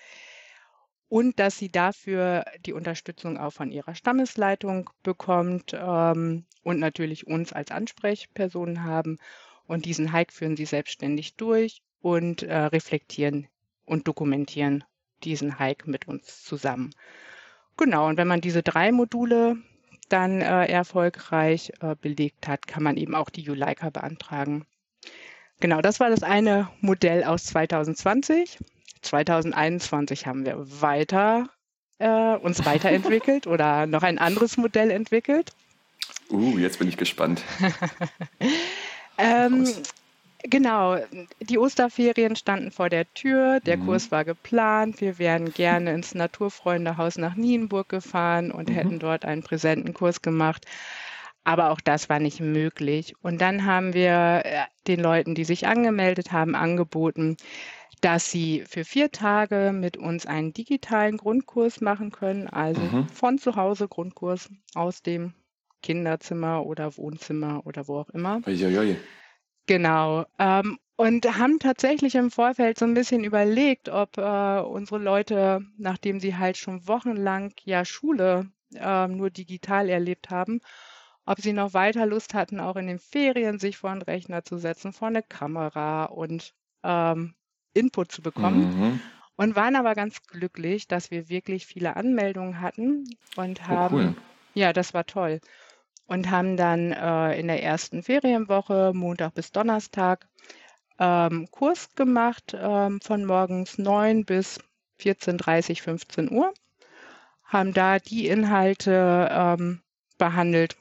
S4: Und dass sie dafür die Unterstützung auch von ihrer Stammesleitung bekommt ähm, und natürlich uns als Ansprechpersonen haben. Und diesen Hike führen sie selbstständig durch und äh, reflektieren und dokumentieren diesen Hike mit uns zusammen. Genau, und wenn man diese drei Module dann äh, erfolgreich äh, belegt hat, kann man eben auch die Juleika beantragen. Genau, das war das eine Modell aus 2020. 2021 haben wir weiter äh, uns weiterentwickelt oder noch ein anderes Modell entwickelt.
S1: Uh, jetzt bin ich gespannt.
S4: Ähm. Genau, die Osterferien standen vor der Tür, der
S1: Mhm.
S4: Kurs war geplant, wir wären gerne ins Naturfreundehaus nach Nienburg gefahren und
S1: Mhm.
S4: hätten dort einen präsenten Kurs gemacht. aber auch das war nicht möglich. Und dann haben wir äh, den Leuten, die sich angemeldet haben, angeboten, dass sie für vier Tage mit uns einen digitalen Grundkurs machen können, also
S1: Mhm.
S4: von zu Hause Grundkurs aus dem Kinderzimmer oder Wohnzimmer oder wo auch immer.
S1: Uiuiui.
S4: Genau. Ähm, und haben tatsächlich im Vorfeld so ein bisschen überlegt, ob äh, unsere Leute, nachdem sie halt schon wochenlang ja Schule ähm, nur digital erlebt haben, ob sie noch weiter Lust hatten, auch in den Ferien sich vor einen Rechner zu setzen, vor eine Kamera und ähm, Input zu bekommen.
S1: Mhm.
S4: Und waren aber ganz glücklich, dass wir wirklich viele Anmeldungen hatten und
S1: Oh,
S4: haben,
S1: cool.
S4: ja, das war toll. Und haben dann äh, in der ersten Ferienwoche, Montag bis Donnerstag, ähm, Kurs gemacht ähm, von morgens 9 bis 14.30, 15 Uhr. Haben da die Inhalte ähm, behandelt,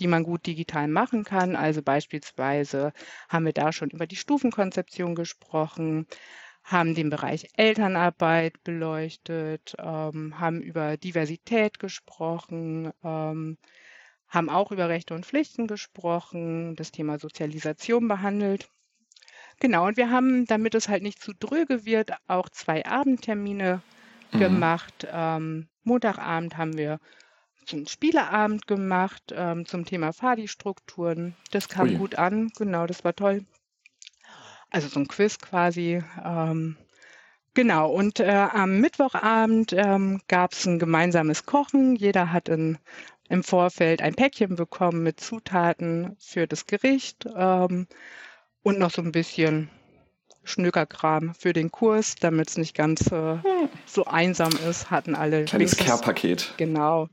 S4: die man gut digital machen kann. Also beispielsweise haben wir da schon über die Stufenkonzeption gesprochen, haben den Bereich Elternarbeit beleuchtet, ähm, haben über Diversität gesprochen, ähm, haben auch über Rechte und Pflichten gesprochen, das Thema Sozialisation behandelt. Genau, und wir haben, damit es halt nicht zu dröge wird, auch zwei Abendtermine
S1: Mhm.
S4: gemacht. Ähm, Montagabend haben wir einen Spieleabend gemacht ähm, zum Thema Fadi-Strukturen. Das kam
S1: Ui.
S4: gut an, genau, das war toll. Also so ein Quiz quasi. Ähm, genau, und äh, am Mittwochabend ähm, gab es ein gemeinsames Kochen. Jeder hat in, im Vorfeld ein Päckchen bekommen mit Zutaten für das Gericht ähm, und noch so ein bisschen Schnökerkram für den Kurs, damit es nicht ganz äh, so einsam ist, hatten alle
S1: Kleines Care-Paket.
S4: Genau.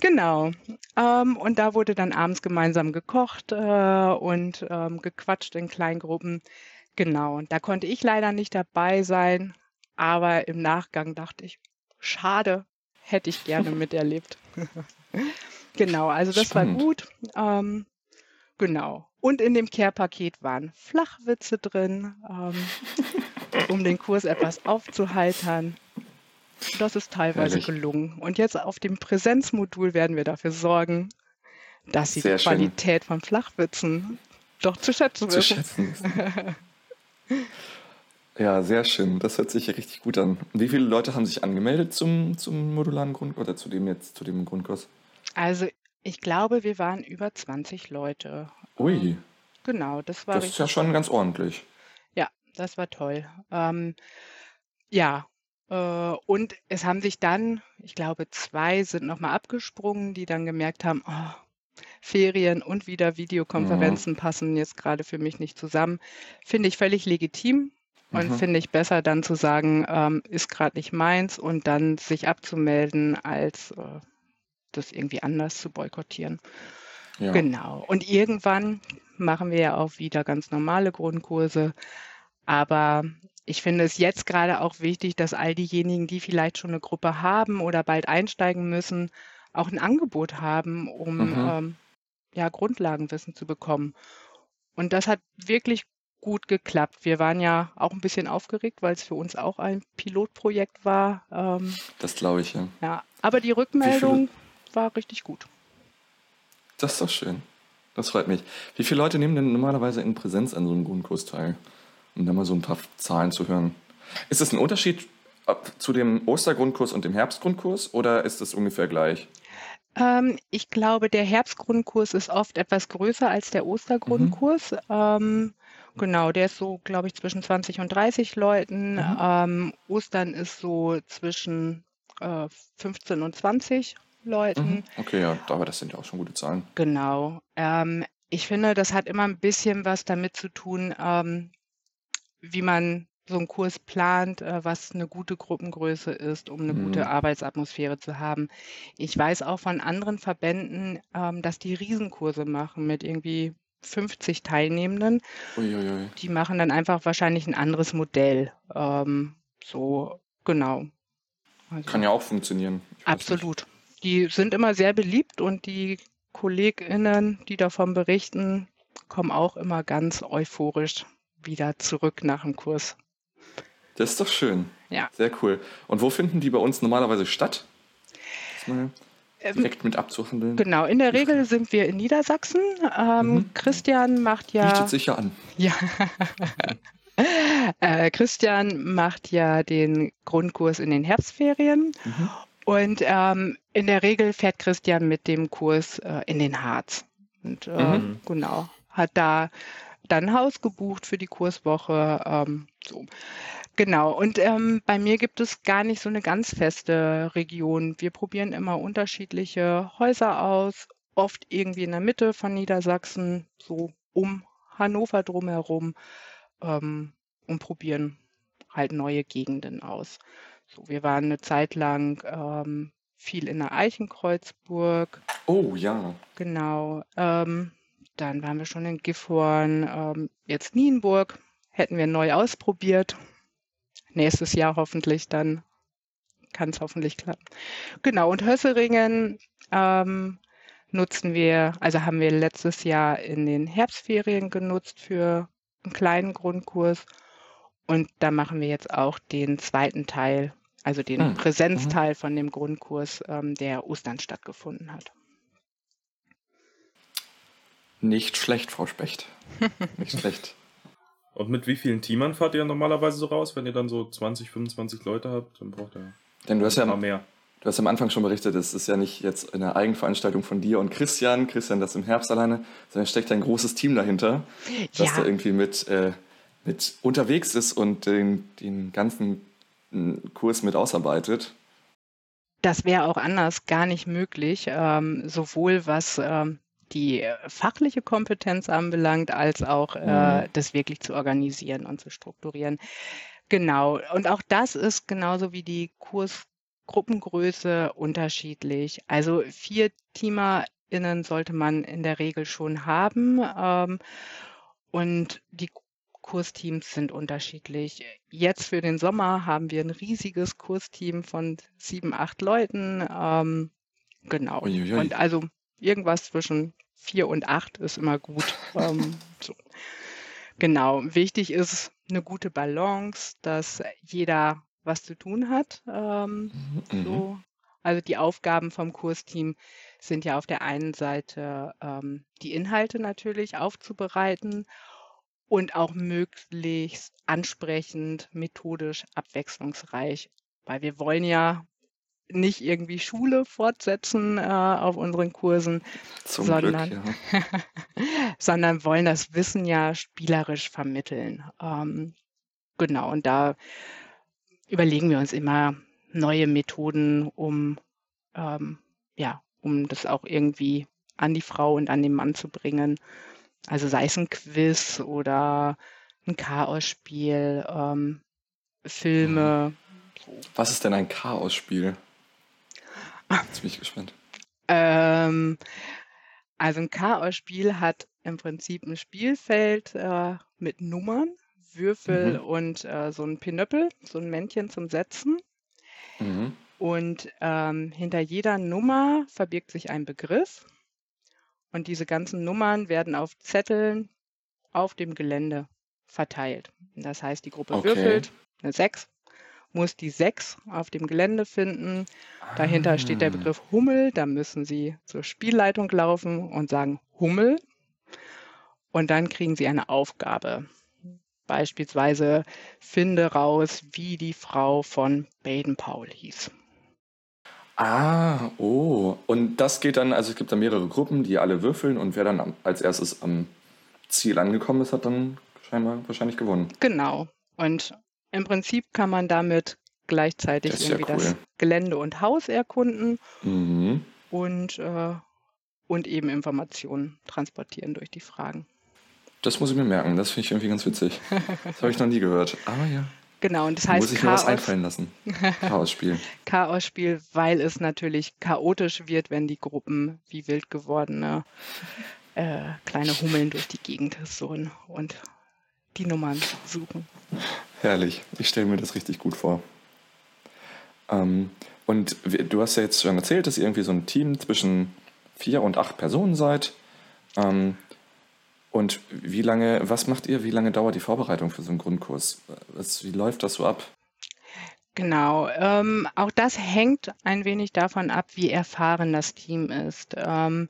S4: Genau. Ähm, und da wurde dann abends gemeinsam gekocht äh, und ähm, gequatscht in Kleingruppen. Genau. Und da konnte ich leider nicht dabei sein, aber im Nachgang dachte ich, schade, hätte ich gerne miterlebt. genau, also das
S1: Spannend.
S4: war gut. Ähm, genau. Und in dem Care-Paket waren Flachwitze drin, ähm, um den Kurs etwas aufzuheitern. Das ist teilweise
S1: Herrlich.
S4: gelungen. Und jetzt auf dem Präsenzmodul werden wir dafür sorgen, dass sie
S1: Sehr
S4: die
S1: schön.
S4: Qualität von Flachwitzen doch zu schätzen
S1: Zu
S4: wissen.
S1: schätzen. ist. ja, sehr schön. Das hört sich richtig gut an. Wie viele Leute haben sich angemeldet zum, zum modularen Grund oder zu dem jetzt, zu dem Grundkurs?
S4: Also ich glaube, wir waren über 20 Leute.
S1: Ui,
S4: Genau, das war
S1: das ist ja schon ganz ordentlich.
S4: Ja, das war toll. Ähm, ja, äh, und es haben sich dann, ich glaube, zwei sind nochmal abgesprungen, die dann gemerkt haben, oh, Ferien und wieder Videokonferenzen passen jetzt gerade für mich nicht zusammen. Finde ich völlig legitim und
S1: Mhm.
S4: finde ich besser dann zu sagen, ähm, ist gerade nicht meins und dann sich abzumelden, als äh, das irgendwie anders zu boykottieren.
S1: Ja.
S4: Genau. Und irgendwann machen wir ja auch wieder ganz normale Grundkurse. Aber ich finde es jetzt gerade auch wichtig, dass all diejenigen, die vielleicht schon eine Gruppe haben oder bald einsteigen müssen, auch ein Angebot haben, um
S1: Mhm.
S4: ähm, ja, Grundlagenwissen zu bekommen. Und das hat wirklich gut geklappt. Wir waren ja auch ein bisschen aufgeregt, weil es für uns auch ein Pilotprojekt war. Ähm,
S1: Das glaube ich, ja.
S4: ja, aber die Rückmeldung war richtig gut.
S1: Das ist doch schön. Das freut mich. Wie viele Leute nehmen denn normalerweise in Präsenz an so einem Grundkurs teil? Um da mal so ein paar Zahlen zu hören. Ist es ein Unterschied zu dem Ostergrundkurs und dem Herbstgrundkurs oder ist es ungefähr gleich?
S4: Ähm, ich glaube, der Herbstgrundkurs ist oft etwas größer als der Ostergrundkurs. Ähm, genau, der ist so, glaube ich, zwischen 20 und 30 Leuten.
S1: Mhm.
S4: Ähm, Ostern ist so zwischen äh, 15 und 20 Leuten.
S1: Mhm. Okay, ja, aber das sind ja auch schon gute Zahlen.
S4: Genau. Ähm, ich finde, das hat immer ein bisschen was damit zu tun, ähm, wie man so einen Kurs plant, äh, was eine gute Gruppengröße ist, um eine
S1: Mhm.
S4: gute Arbeitsatmosphäre zu haben. Ich weiß auch von anderen Verbänden, ähm, dass die Riesenkurse machen mit irgendwie 50 Teilnehmenden.
S1: Uiuiui.
S4: Die machen dann einfach wahrscheinlich ein anderes Modell. Ähm, so, genau. Also-
S1: Kann ja auch funktionieren. Weiß nicht.
S4: Die sind immer sehr beliebt und die KollegInnen, die davon berichten, kommen auch immer ganz euphorisch wieder zurück nach dem Kurs.
S1: Das ist doch schön.
S4: Ja.
S1: Sehr cool. Und wo finden die bei uns normalerweise statt? Mal- direkt mit abzuhandeln?
S4: Genau, in der Regel sind wir in Niedersachsen. Ähm,
S1: Mhm.
S4: Christian macht ja.
S1: Bietet sich ja an.
S4: Ja. äh, Christian macht ja den Grundkurs in den Herbstferien.
S1: Mhm.
S4: Und ähm, in der Regel fährt Christian mit dem Kurs äh, in den Harz. Und äh,
S2: Mhm.
S4: genau, hat da dann Haus gebucht für die Kurswoche. Ähm, so. Genau, und ähm, bei mir gibt es gar nicht so eine ganz feste Region. Wir probieren immer unterschiedliche Häuser aus, oft irgendwie in der Mitte von Niedersachsen, so um Hannover drumherum ähm, und probieren halt neue Gegenden aus. So, wir waren eine Zeit lang ähm, viel in der Eichenkreuzburg,
S1: Oh ja.
S4: genau. Ähm, dann waren wir schon in Gifhorn, ähm, jetzt Nienburg, hätten wir neu ausprobiert. Nächstes Jahr hoffentlich, dann kann es hoffentlich klappen. Genau, und Hösseringen ähm, nutzen wir, also haben wir letztes Jahr in den Herbstferien genutzt für einen kleinen Grundkurs. Und da machen wir jetzt auch den zweiten Teil, also den
S1: Hm,
S4: Präsenzteil von dem Grundkurs, ähm, der Ostern stattgefunden hat.
S1: Nicht schlecht, Frau Specht. Nicht schlecht.
S2: Und mit wie vielen Teamern fahrt ihr normalerweise so raus? Wenn ihr dann so 20, 25 Leute habt, dann braucht ihr
S1: Denn du hast
S2: ein
S1: ja
S2: mehr.
S1: Du hast am Anfang schon berichtet, es ist ja nicht jetzt eine Eigenveranstaltung von dir und Christian, Christian das im Herbst alleine, sondern steckt ein großes Team dahinter, das
S4: Ja.
S1: da irgendwie mit, äh, mit unterwegs ist und den, den ganzen mm, Kurs mit ausarbeitet.
S4: Das wäre auch anders gar nicht möglich, ähm, sowohl was ähm, die fachliche Kompetenz anbelangt, als auch äh,
S1: Mhm.
S4: das wirklich zu organisieren und zu strukturieren. Genau. Und auch das ist genauso wie die Kursgruppengröße unterschiedlich. Also vier TeamerInnen sollte man in der Regel schon haben. Ähm, und die Kursteams sind unterschiedlich. Jetzt für den Sommer haben wir ein riesiges Kursteam von sieben, acht Leuten. Ähm, genau.
S1: Uiuiui.
S4: Und also irgendwas zwischen vier und acht ist immer gut. ähm, so. Genau. Wichtig ist eine gute Balance, dass jeder was zu tun hat. Ähm,
S1: Mhm.
S4: so. Also die Aufgaben vom Kursteam sind ja auf der einen Seite ähm, die Inhalte natürlich aufzubereiten und auch möglichst ansprechend, methodisch, abwechslungsreich, weil wir wollen ja nicht irgendwie Schule fortsetzen äh, auf unseren Kursen,
S1: Zum
S4: sondern,
S1: Glück, ja.
S4: sondern wollen das Wissen ja spielerisch vermitteln. Ähm, genau, und da überlegen wir uns immer neue Methoden, um ähm, ja, um das auch irgendwie an die Frau und an den Mann zu bringen. Also sei es ein Quiz oder ein Chaosspiel, ähm, Filme. So.
S1: Was ist denn ein Chaosspiel? Jetzt bin ich gespannt.
S4: Ähm, also ein Chaosspiel hat im Prinzip ein Spielfeld äh, mit Nummern, Würfel
S1: Mhm.
S4: und äh, so ein Pinöppel, so ein Männchen zum Setzen.
S1: Mhm.
S4: Und ähm, hinter jeder Nummer verbirgt sich ein Begriff. Und diese ganzen Nummern werden auf Zetteln auf dem Gelände verteilt. Das heißt, die Gruppe
S1: Okay.
S4: würfelt eine 6, muss die 6 auf dem Gelände finden. Dahinter steht der
S1: Ah.
S4: Begriff Hummel. Da müssen Sie zur Spielleitung laufen und sagen Hummel. Und dann kriegen Sie eine Aufgabe. Beispielsweise finde raus, wie die Frau von Baden-Powell hieß.
S1: Ah, oh. Und das geht dann, also es gibt da mehrere Gruppen, die alle würfeln und wer dann als erstes am Ziel angekommen ist, hat dann scheinbar wahrscheinlich gewonnen.
S4: Genau. Und im Prinzip kann man damit gleichzeitig
S1: Das ist ja
S4: irgendwie das
S1: cool.
S4: Gelände und Haus erkunden
S1: Mhm.
S4: und, äh, und eben Informationen transportieren durch die Fragen.
S1: Das muss ich mir merken, das finde ich irgendwie ganz witzig. Das habe ich noch nie gehört. Aber ja,
S4: Genau, und das
S1: da muss
S4: heißt
S1: ich mir was
S4: Chaos,
S1: einfallen lassen. Chaos-Spiel.
S4: Chaosspiel, weil es natürlich chaotisch wird, wenn die Gruppen wie wild gewordene äh, kleine Hummeln durch die Gegend surren und die Nummern suchen.
S1: Herrlich. Ich stelle mir das richtig gut vor. Ähm, und du hast ja jetzt schon erzählt, dass ihr irgendwie so ein Team zwischen vier und acht Personen seid. Ähm, und wie lange, was macht ihr, wie lange dauert die Vorbereitung für so einen Grundkurs? Was, wie läuft das so ab?
S4: Genau. Ähm, auch das hängt ein wenig davon ab, wie erfahren das Team ist. Ähm,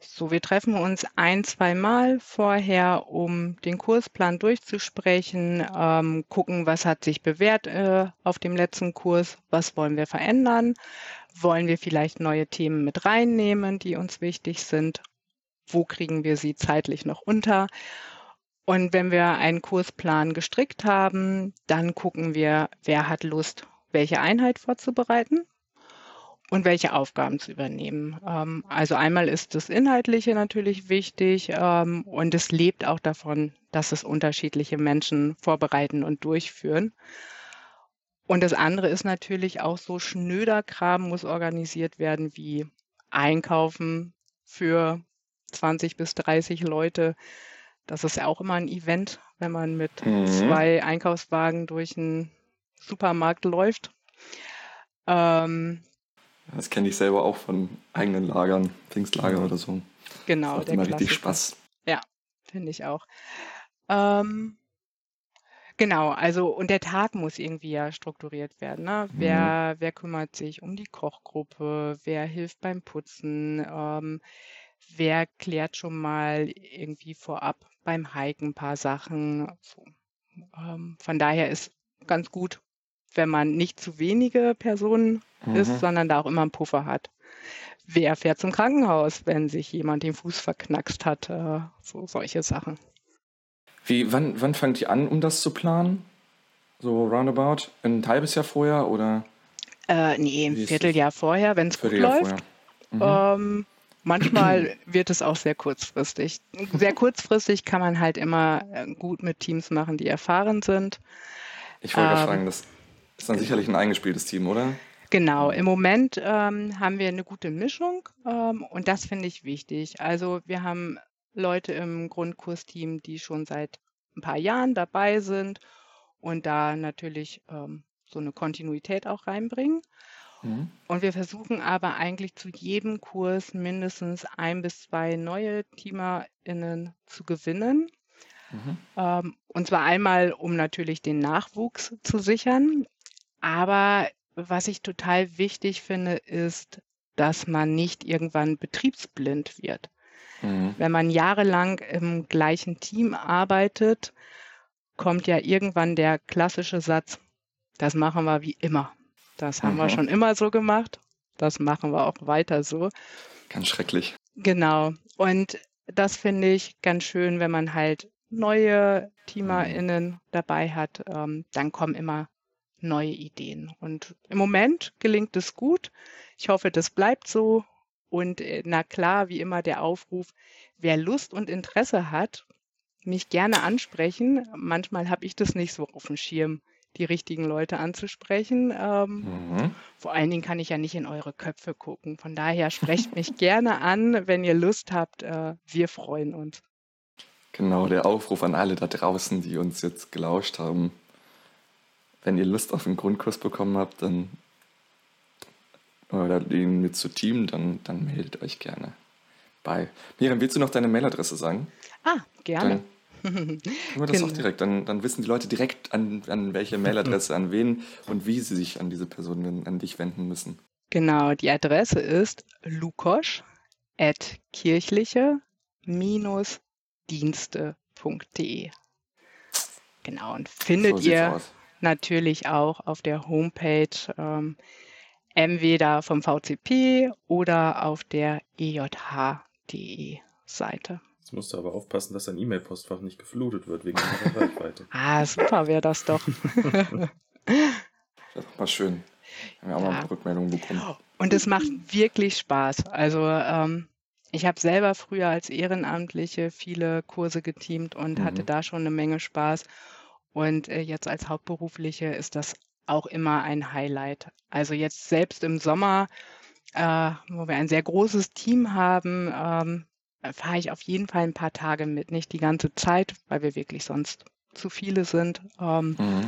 S4: so, wir treffen uns ein, zwei Mal vorher, um den Kursplan durchzusprechen, ähm, gucken, was hat sich bewährt äh, auf dem letzten Kurs, was wollen wir verändern, wollen wir vielleicht neue Themen mit reinnehmen, die uns wichtig sind, wo kriegen wir sie zeitlich noch unter. Und wenn wir einen Kursplan gestrickt haben, dann gucken wir, wer hat Lust, welche Einheit vorzubereiten und welche Aufgaben zu übernehmen. Ähm, also einmal ist das Inhaltliche natürlich wichtig ähm, und es lebt auch davon, dass es unterschiedliche Menschen vorbereiten und durchführen. Und das andere ist natürlich auch so schnöder Kram muss organisiert werden wie Einkaufen für 20 bis 30 Leute. Das ist ja auch immer ein Event, wenn man mit mhm. zwei Einkaufswagen durch einen Supermarkt läuft. Ähm,
S1: das kenne ich selber auch von eigenen Lagern, Pfingstlager oder so.
S4: Genau.
S1: Das macht immer richtig Spaß.
S4: Ja, finde ich auch. Ähm, genau, also und der Tag muss irgendwie ja strukturiert werden. Ne? Mhm. Wer, wer kümmert sich um die Kochgruppe? Wer hilft beim Putzen? Ähm, wer klärt schon mal irgendwie vorab beim Hiken ein paar Sachen? So. Ähm, von daher ist ganz gut, wenn man nicht zu wenige Personen mhm. ist, sondern da auch immer einen Puffer hat. Wer fährt zum Krankenhaus, wenn sich jemand den Fuß verknackst hat? Äh, so solche Sachen.
S1: Wie, wann, wann fangt ihr an, um das zu planen? So roundabout? Ein halbes Jahr vorher oder?
S4: Äh, nee, ein Vierteljahr vorher, wenn es gut läuft. Mhm. Ähm, manchmal wird es auch sehr kurzfristig. Sehr kurzfristig kann man halt immer äh, gut mit Teams machen, die erfahren sind.
S1: Ich wollte ähm, fragen, das ist dann sicherlich ein eingespieltes Team, oder?
S4: Genau, im Moment ähm, haben wir eine gute Mischung ähm, und das finde ich wichtig. Also wir haben Leute im Grundkursteam, die schon seit ein paar Jahren dabei sind und da natürlich ähm, so eine Kontinuität auch reinbringen. Mhm. Und wir versuchen aber eigentlich zu jedem Kurs mindestens ein bis zwei neue TeamerInnen zu gewinnen. Mhm. Ähm, und zwar einmal, um natürlich den Nachwuchs zu sichern, aber was ich total wichtig finde, ist, dass man nicht irgendwann betriebsblind wird. Mhm. Wenn man jahrelang im gleichen Team arbeitet, kommt ja irgendwann der klassische Satz, das machen wir wie immer. Das haben mhm. wir schon immer so gemacht, das machen wir auch weiter so.
S1: Ganz schrecklich.
S4: Genau. Und das finde ich ganz schön, wenn man halt neue TeamerInnen mhm. dabei hat, ähm, dann kommen immer neue Ideen. Und im Moment gelingt es gut. Ich hoffe, das bleibt so. Und äh, na klar, wie immer der Aufruf, wer Lust und Interesse hat, mich gerne ansprechen. Manchmal habe ich das nicht so auf dem Schirm, die richtigen Leute anzusprechen. Ähm, mhm. Vor allen Dingen kann ich ja nicht in eure Köpfe gucken. Von daher sprecht mich gerne an, wenn ihr Lust habt. Äh, wir freuen uns.
S1: Genau, der Aufruf an alle da draußen, die uns jetzt gelauscht haben wenn ihr Lust auf einen Grundkurs bekommen habt, dann oder den mit zu Team, dann, dann meldet euch gerne bei. Miriam, willst du noch deine Mailadresse sagen?
S4: Ah, gerne.
S1: Dann können wir das genau. auch direkt. Dann, dann wissen die Leute direkt, an, an welche Mailadresse, an wen und wie sie sich an diese Person, an dich wenden müssen.
S4: Genau, die Adresse ist lukosch at kirchliche-dienste.de. Genau, und findet so ihr aus natürlich auch auf der Homepage ähm, entweder vom VCP oder auf der EJH.de Seite.
S2: Jetzt musst du aber aufpassen, dass dein E-Mail-Postfach nicht geflutet wird wegen der Reichweite.
S4: ah, super wäre das doch.
S1: das ist mal schön. Wir haben ja. auch mal Rückmeldungen bekommen.
S4: Und es macht wirklich Spaß. Also ähm, ich habe selber früher als Ehrenamtliche viele Kurse geteamt und mhm. hatte da schon eine Menge Spaß. Und äh, jetzt als Hauptberufliche ist das auch immer ein Highlight. Also jetzt selbst im Sommer, äh, wo wir ein sehr großes Team haben, ähm, fahre ich auf jeden Fall ein paar Tage mit. Nicht die ganze Zeit, weil wir wirklich sonst zu viele sind. Ähm, mhm.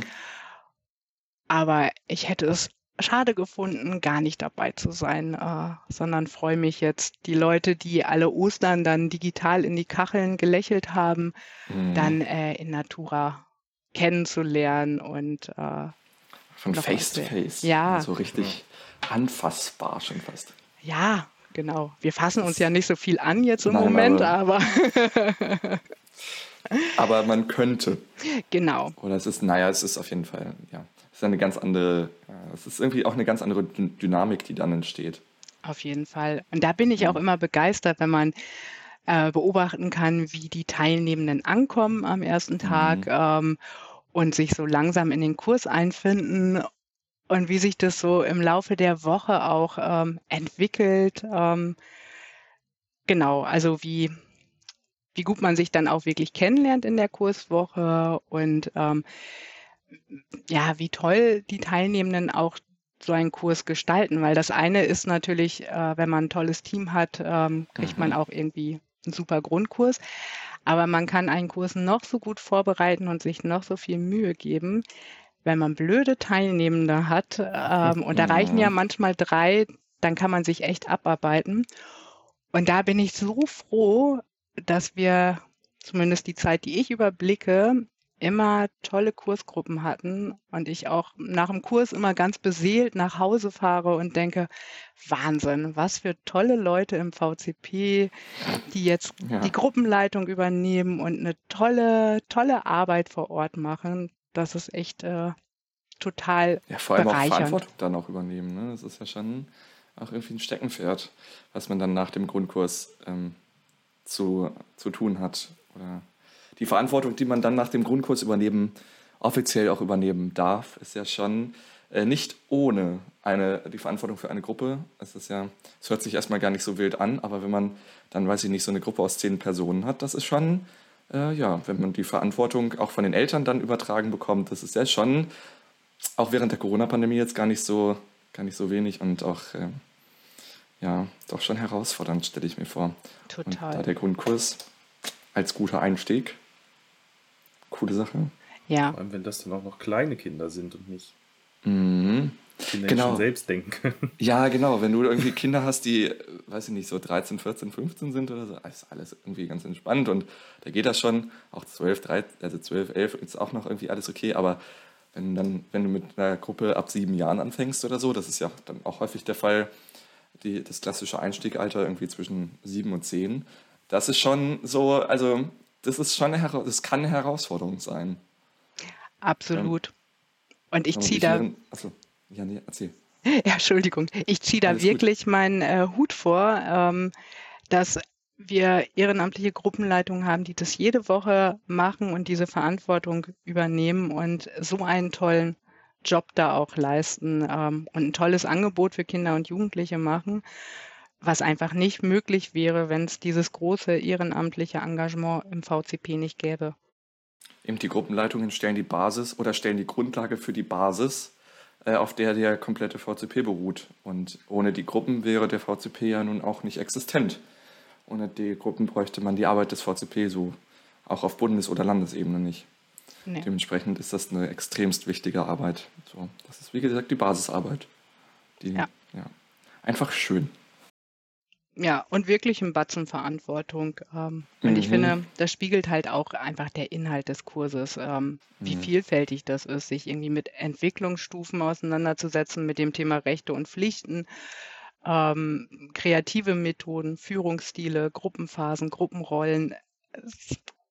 S4: Aber ich hätte es schade gefunden, gar nicht dabei zu sein, äh, sondern freue mich jetzt, die Leute, die alle Ostern dann digital in die Kacheln gelächelt haben, mhm. dann äh, in Natura kennenzulernen und äh,
S1: Von Face to? Face.
S4: Ja,
S1: So richtig anfassbar schon fast.
S4: ja, genau. Wir fassen uns ja nicht so viel an jetzt im
S1: Nein,
S4: Moment, aber
S1: Aber man könnte.
S4: genau.
S1: Oder es ist, naja, es ist auf jeden Fall, ja, es ist eine ganz andere, es ist irgendwie auch eine ganz andere Dy- Dynamik, die dann entsteht.
S4: Auf jeden Fall. Und da bin ich auch immer begeistert, wenn man äh, beobachten kann, wie die Teilnehmenden ankommen am ersten Tag ähm, und sich so langsam in den Kurs einfinden und wie sich das so im Laufe der Woche auch ähm, entwickelt. Ähm, genau, also wie, wie gut man sich dann auch wirklich kennenlernt in der Kurswoche und ähm, ja, wie toll die Teilnehmenden auch so einen Kurs gestalten, weil das eine ist natürlich, äh, wenn man ein tolles Team hat, ähm, kriegt man
S1: Mhm.
S4: auch irgendwie einen super Grundkurs. Aber man kann einen Kurs noch so gut vorbereiten und sich noch so viel Mühe geben, wenn man blöde Teilnehmende hat, ähm, und da reichen ja
S1: Ja.
S4: manchmal drei, dann kann man sich echt abarbeiten. Und da bin ich so froh, dass wir zumindest die Zeit, die ich überblicke, immer tolle Kursgruppen hatten und ich auch nach dem Kurs immer ganz beseelt nach Hause fahre und denke, Wahnsinn, was für tolle Leute im VCP, die jetzt
S1: Ja.
S4: die Gruppenleitung übernehmen und eine tolle, tolle Arbeit vor Ort machen. Das ist echt äh, total
S1: Ja, vor allem auch. Verantwortung dann auch übernehmen. Ne? Das ist ja schon auch irgendwie ein Steckenpferd, was man dann nach dem Grundkurs ähm, zu, zu tun hat. Oder die Verantwortung, die man dann nach dem Grundkurs übernehmen, offiziell auch übernehmen darf, ist ja schon äh, nicht ohne eine, die Verantwortung für eine Gruppe. Es ist ja, es hört sich erstmal gar nicht so wild an, aber wenn man dann, weiß ich nicht, so eine Gruppe aus zehn Personen hat, das ist schon, äh, ja, wenn man die Verantwortung auch von den Eltern dann übertragen bekommt, das ist ja schon auch während der Corona-Pandemie jetzt gar nicht so, gar nicht so wenig und auch, ähm, ja, doch schon herausfordernd, stelle ich mir vor. Und da
S4: total.
S1: der Grundkurs als guter Einstieg, coole Sache.
S4: Ja,
S2: Vor allem, wenn das dann auch noch kleine Kinder sind und nicht
S1: Mhm.
S2: Kinder, die
S1: Genau.
S2: schon selbst denken können.
S1: Ja, genau, wenn du irgendwie Kinder hast, die, weiß ich nicht, so 13, 14, 15 sind oder so, ist alles irgendwie ganz entspannt und da geht das schon. Auch 12, 13, also 12, 11 ist auch noch irgendwie alles okay, aber wenn, dann, wenn du mit einer Gruppe ab sieben Jahren anfängst oder so, das ist ja dann auch häufig der Fall, die, das klassische Einstiegalter irgendwie zwischen sieben und zehn, das ist schon so, also das ist schon eine, das kann eine Herausforderung sein.
S4: absolut. Und ich ziehe da
S1: Viren- Achso, ja, nee, erzähl.
S4: Ja, Entschuldigung, ich ziehe da
S1: Alles gut.
S4: wirklich meinen äh, Hut vor, ähm, dass wir ehrenamtliche Gruppenleitungen haben, die das jede Woche machen und diese Verantwortung übernehmen und so einen tollen Job da auch leisten ähm, und ein tolles Angebot für Kinder und Jugendliche machen, was einfach nicht möglich wäre, wenn es dieses große ehrenamtliche Engagement im VCP nicht gäbe.
S1: Eben die Gruppenleitungen stellen die Basis oder stellen die Grundlage für die Basis, auf der der komplette VCP beruht. Und ohne die Gruppen wäre der VCP ja nun auch nicht existent. Ohne die Gruppen bräuchte man die Arbeit des VCP so auch auf Bundes- oder Landesebene nicht.
S4: Nee.
S1: Dementsprechend ist das eine extremst wichtige Arbeit. So, das ist wie gesagt die Basisarbeit. Die,
S4: Ja.
S1: ja. Einfach schön.
S4: Ja, und wirklich ein Batzen Verantwortung. Ähm, und ich
S1: Mhm.
S4: finde, das spiegelt halt auch einfach der Inhalt des Kurses, ähm, wie
S1: Mhm.
S4: vielfältig das ist, sich irgendwie mit Entwicklungsstufen auseinanderzusetzen, mit dem Thema Rechte und Pflichten, ähm, kreative Methoden, Führungsstile, Gruppenphasen, Gruppenrollen.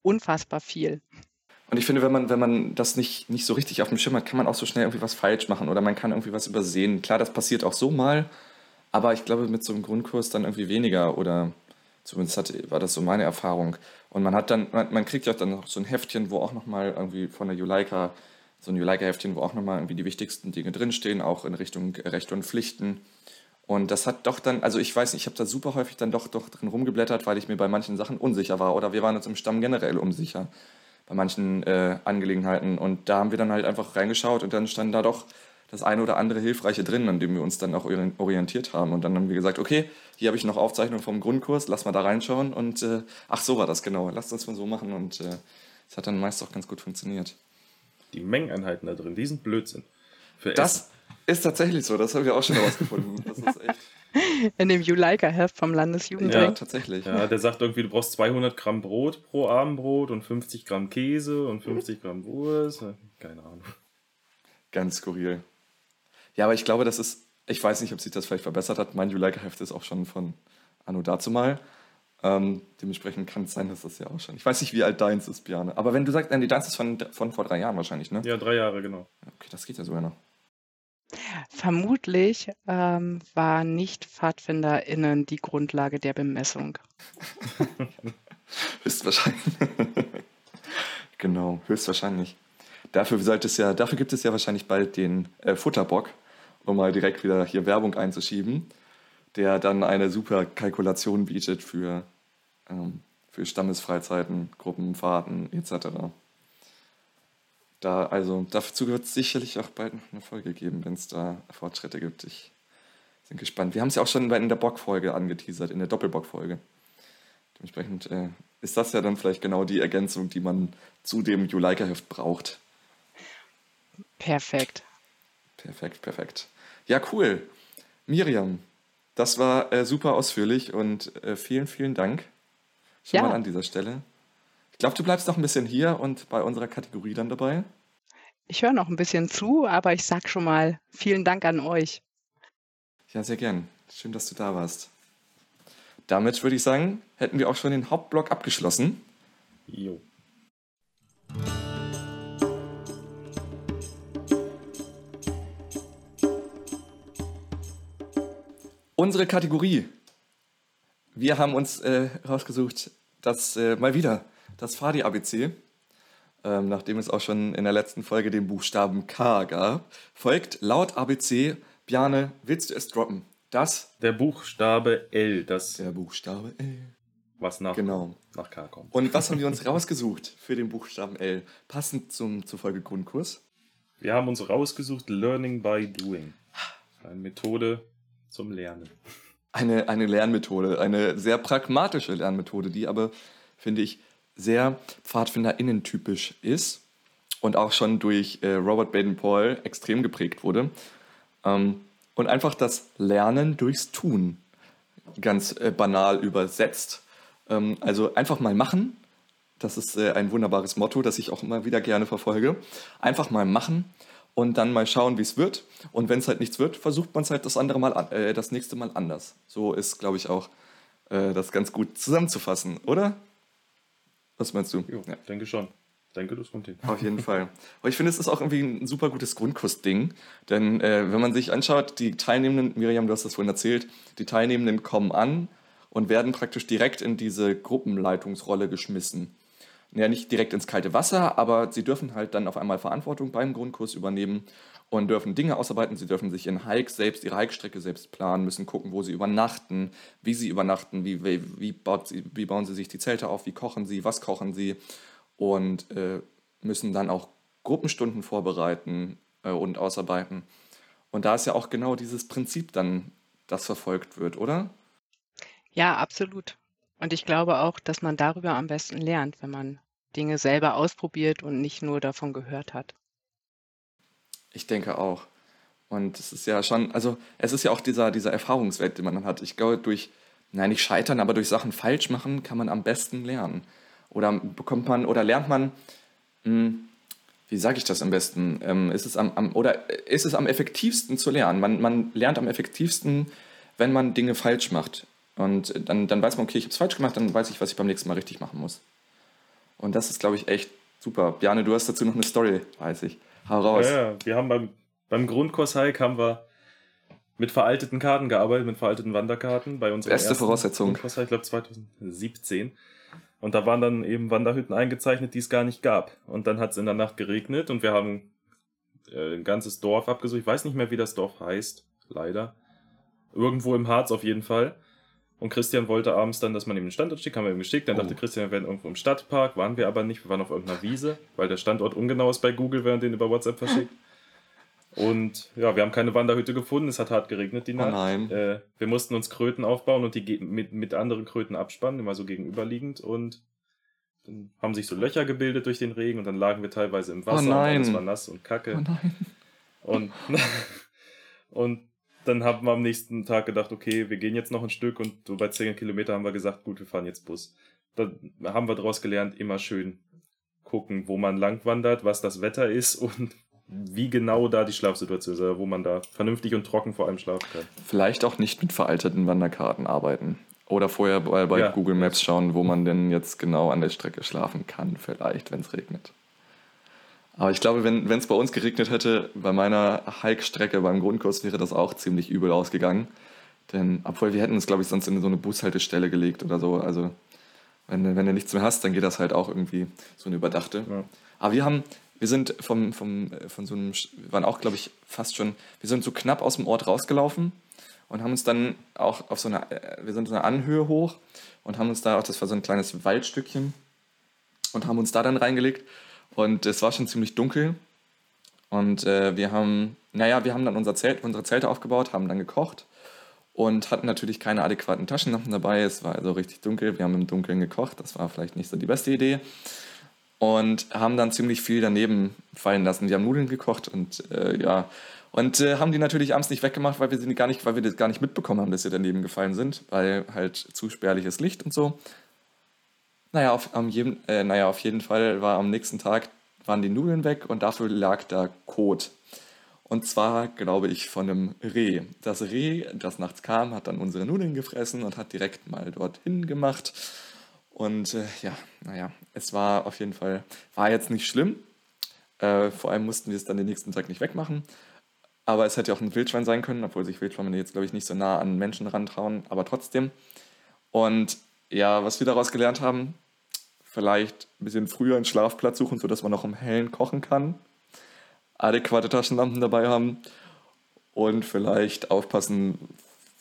S4: Unfassbar viel.
S1: Und ich finde, wenn man, wenn man das nicht, nicht so richtig auf dem Schirm hat, kann man auch so schnell irgendwie was falsch machen oder man kann irgendwie was übersehen. Klar, das passiert auch so mal, aber ich glaube, mit so einem Grundkurs dann irgendwie weniger oder zumindest hat, war das so meine Erfahrung. Und man hat dann, man, man kriegt ja dann noch so ein Heftchen, wo auch nochmal irgendwie von der Juleika, so ein Juleika-Heftchen, wo auch nochmal irgendwie die wichtigsten Dinge drinstehen, auch in Richtung Rechte und Pflichten. Und das hat doch dann, also ich weiß nicht, ich habe da super häufig dann doch, doch drin rumgeblättert, weil ich mir bei manchen Sachen unsicher war. Oder wir waren uns im Stamm generell unsicher bei manchen äh, Angelegenheiten. Und da haben wir dann halt einfach reingeschaut und dann stand da doch das eine oder andere Hilfreiche drin, an dem wir uns dann auch ori- orientiert haben. Und dann haben wir gesagt, okay, hier habe ich noch Aufzeichnungen vom Grundkurs, lass mal da reinschauen. Und äh, ach, so war das genau, lasst uns mal so machen. Und äh, es hat dann meist auch ganz gut funktioniert.
S2: Die Mengeneinheiten da drin, die sind Blödsinn. Für
S1: Das ist tatsächlich so, das haben wir auch schon herausgefunden. Das ist echt,
S4: In dem Juleika-Heft vom
S1: ja,
S4: Landesjugendring.
S1: tatsächlich.
S2: Ja, der sagt irgendwie, du brauchst 200 Gramm Brot pro Abendbrot und 50 Gramm Käse und 50 Gramm Wurst. Keine Ahnung.
S1: Ganz skurril. Ja, aber ich glaube, das ist, ich weiß nicht, ob sich das vielleicht verbessert hat. Mein Juleika-Heft ist auch schon von Anno dazu mal. Ähm, dementsprechend kann es sein, dass das ja auch schon. Ich weiß nicht, wie alt deins ist, Björn. Aber wenn du sagst, nein, die deins ist von, von vor drei Jahren wahrscheinlich, ne?
S2: Ja, drei Jahre, genau.
S1: Okay, das geht ja sogar noch.
S4: Vermutlich ähm, war nicht PfadfinderInnen die Grundlage der Bemessung.
S1: höchstwahrscheinlich. genau, höchstwahrscheinlich. Dafür, sollte es ja, dafür gibt es ja wahrscheinlich bald den äh, Futterbock, um mal direkt wieder hier Werbung einzuschieben, der dann eine super Kalkulation bietet für, ähm, für Stammesfreizeiten, Gruppenfahrten etc. Da, also, dazu wird es sicherlich auch bald noch eine Folge geben, wenn es da Fortschritte gibt. Ich bin gespannt. Wir haben es ja auch schon in der Bock-Folge angeteasert, in der Doppelbock-Folge. Dementsprechend äh, ist das ja dann vielleicht genau die Ergänzung, die man zu dem Juleika-Heft braucht.
S4: Perfekt.
S1: Perfekt, perfekt. Ja, cool. Miriam, das war äh, super ausführlich und äh, vielen, vielen Dank schon
S4: Ja.
S1: mal an dieser Stelle. Ich glaube, du bleibst noch ein bisschen hier und bei unserer Kategorie dann dabei.
S4: Ich höre noch ein bisschen zu, aber ich sag schon mal vielen Dank an euch.
S1: Ja, sehr gern. Schön, dass du da warst. Damit würde ich sagen, hätten wir auch schon den Hauptblock abgeschlossen.
S2: Jo.
S1: Unsere Kategorie. Wir haben uns äh, rausgesucht, das äh, mal wieder das Fadi-ABC. Ähm, nachdem es auch schon in der letzten Folge den Buchstaben K gab, folgt laut ABC, Bjane, willst du es droppen? Das,
S2: Der Buchstabe L, das,
S1: der Buchstabe L.
S2: was nach,
S1: Genau.
S2: nach K kommt.
S1: Und was haben wir uns rausgesucht für den Buchstaben L? Passend zum, zur Folge Grundkurs.
S2: Wir haben uns rausgesucht Learning by Doing. Eine Methode zum Lernen.
S1: Eine, eine Lernmethode, eine sehr pragmatische Lernmethode, die aber, finde ich, sehr PfadfinderInnen-typisch ist und auch schon durch äh, Robert Baden-Powell extrem geprägt wurde. Ähm, und einfach das Lernen durchs Tun ganz äh, banal übersetzt. Ähm, also einfach mal machen. Das ist äh, ein wunderbares Motto, das ich auch immer wieder gerne verfolge. Einfach mal machen und dann mal schauen, wie es wird. Und wenn es halt nichts wird, versucht man es halt das andere Mal, an, äh, das nächste Mal anders. So ist, glaube ich, auch äh, das ganz gut zusammenzufassen, oder? Was meinst du?
S2: Jo,
S1: Ja.
S2: denke schon. Denke, das kommt hin.
S1: Auf jeden Fall. Aber ich finde, es ist auch irgendwie ein super gutes Grundkursding. Denn äh, wenn man sich anschaut, die Teilnehmenden, Miriam, du hast das vorhin erzählt, die Teilnehmenden kommen an und werden praktisch direkt in diese Gruppenleitungsrolle geschmissen. Ja, nicht direkt ins kalte Wasser, aber sie dürfen halt dann auf einmal Verantwortung beim Grundkurs übernehmen und dürfen Dinge ausarbeiten. Sie dürfen sich in Hike selbst, ihre Hike-Strecke selbst planen, müssen gucken, wo sie übernachten, wie sie übernachten, wie, wie, wie, sie, wie bauen sie sich die Zelte auf, wie kochen sie, was kochen sie und äh, müssen dann auch Gruppenstunden vorbereiten äh, und ausarbeiten. Und da ist ja auch genau dieses Prinzip dann, das verfolgt wird, oder?
S4: Ja, absolut. Und ich glaube auch, dass man darüber am besten lernt, wenn man Dinge selber ausprobiert und nicht nur davon gehört hat.
S1: Ich denke auch. Und es ist ja schon, also es ist ja auch dieser, dieser Erfahrungswert, den man dann hat. Ich glaube, durch, nein, nicht scheitern, aber durch Sachen falsch machen, kann man am besten lernen. Oder bekommt man, oder lernt man, mh, wie sage ich das am besten? Ähm, ist es am, am, oder ist es am effektivsten zu lernen? Man, man lernt am effektivsten, wenn man Dinge falsch macht. Und dann, dann weiß man, okay, ich habe es falsch gemacht, dann weiß ich, was ich beim nächsten Mal richtig machen muss. Und das ist, glaube ich, echt super. Bjane, du hast dazu noch eine Story, weiß ich. Hau raus.
S2: Ja, ja, wir haben beim, beim Grundkurs-Hike haben wir mit veralteten Karten gearbeitet, mit veralteten Wanderkarten bei unserem
S1: Beste
S2: ersten
S1: Voraussetzung.
S2: Grundkurs-Hike, ich glaube 2017. Und da waren dann eben Wanderhütten eingezeichnet, die es gar nicht gab. Und dann hat es in der Nacht geregnet und wir haben äh, ein ganzes Dorf abgesucht. Ich weiß nicht mehr, wie das Dorf heißt, leider. Irgendwo im Harz auf jeden Fall. Und Christian wollte abends dann, dass man ihm einen Standort schickt, haben wir ihm geschickt. Dann
S1: Oh.
S2: dachte Christian, wir wären irgendwo im Stadtpark, waren wir aber nicht. Wir waren auf irgendeiner Wiese, weil der Standort ungenau ist bei Google, während den über WhatsApp verschickt. Und ja, wir haben keine Wanderhütte gefunden. Es hat hart geregnet die
S1: Oh
S2: Nacht.
S1: nein.
S2: Äh, wir mussten uns Kröten aufbauen und die mit, mit anderen Kröten abspannen, immer so gegenüberliegend. Und dann haben sich so Löcher gebildet durch den Regen und dann lagen wir teilweise im Wasser
S1: Oh nein.
S2: und alles war nass und kacke.
S1: Oh nein.
S2: Und, und dann haben wir am nächsten Tag gedacht, okay, wir gehen jetzt noch ein Stück und so bei 10 Kilometer haben wir gesagt, gut, wir fahren jetzt Bus. Dann haben wir daraus gelernt, immer schön gucken, wo man lang wandert, was das Wetter ist und wie genau da die Schlafsituation ist, wo man da vernünftig und trocken vor allem schlafen kann.
S1: Vielleicht auch nicht mit veralteten Wanderkarten arbeiten. Oder vorher bei, bei
S2: Ja.
S1: Google Maps schauen, wo man denn jetzt genau an der Strecke schlafen kann, vielleicht, wenn es regnet. Aber ich glaube, wenn es bei uns geregnet hätte, bei meiner Hike-Strecke beim Grundkurs wäre das auch ziemlich übel ausgegangen. Denn, obwohl wir hätten uns, glaube ich, sonst in so eine Bushaltestelle gelegt oder so. Also, wenn, wenn du nichts mehr hast, dann geht das halt auch irgendwie so eine überdachte.
S2: Ja.
S1: Aber wir haben, wir sind vom, vom, von so einem, wir waren auch, glaube ich, fast schon, wir sind so knapp aus dem Ort rausgelaufen und haben uns dann auch auf so eine, äh, wir sind so eine Anhöhe hoch und haben uns da auch, das war so ein kleines Waldstückchen und haben uns da dann reingelegt und es war schon ziemlich dunkel und äh, wir haben, naja, wir haben dann unser Zelt, unsere Zelte aufgebaut, haben dann gekocht und hatten natürlich keine adäquaten Taschenlampen dabei. Es war also richtig dunkel. Wir haben im Dunkeln gekocht. Das war vielleicht nicht so die beste Idee. Und haben dann ziemlich viel daneben fallen lassen. Wir haben Nudeln gekocht und äh, ja. Und äh, haben die natürlich abends nicht weggemacht, weil wir sie gar nicht, weil wir das gar nicht mitbekommen haben, dass sie daneben gefallen sind, weil halt zu spärliches Licht und so. Naja, auf, am jedem, äh, naja, auf jeden Fall war am nächsten Tag waren die Nudeln weg und dafür lag da Kot. Und zwar, glaube ich, von einem Reh. Das Reh, das nachts kam, hat dann unsere Nudeln gefressen und hat direkt mal dorthin gemacht. Und äh, ja, naja, es war auf jeden Fall, war jetzt nicht schlimm. Äh, vor allem mussten wir es dann den nächsten Tag nicht wegmachen. Aber es hätte auch ein Wildschwein sein können, obwohl sich Wildschweine jetzt, glaube ich, nicht so nah an Menschen rantrauen, aber trotzdem. Und ja, was wir daraus gelernt haben, vielleicht ein bisschen früher einen Schlafplatz suchen, sodass man noch im Hellen kochen kann adäquate Taschenlampen dabei haben und vielleicht aufpassen,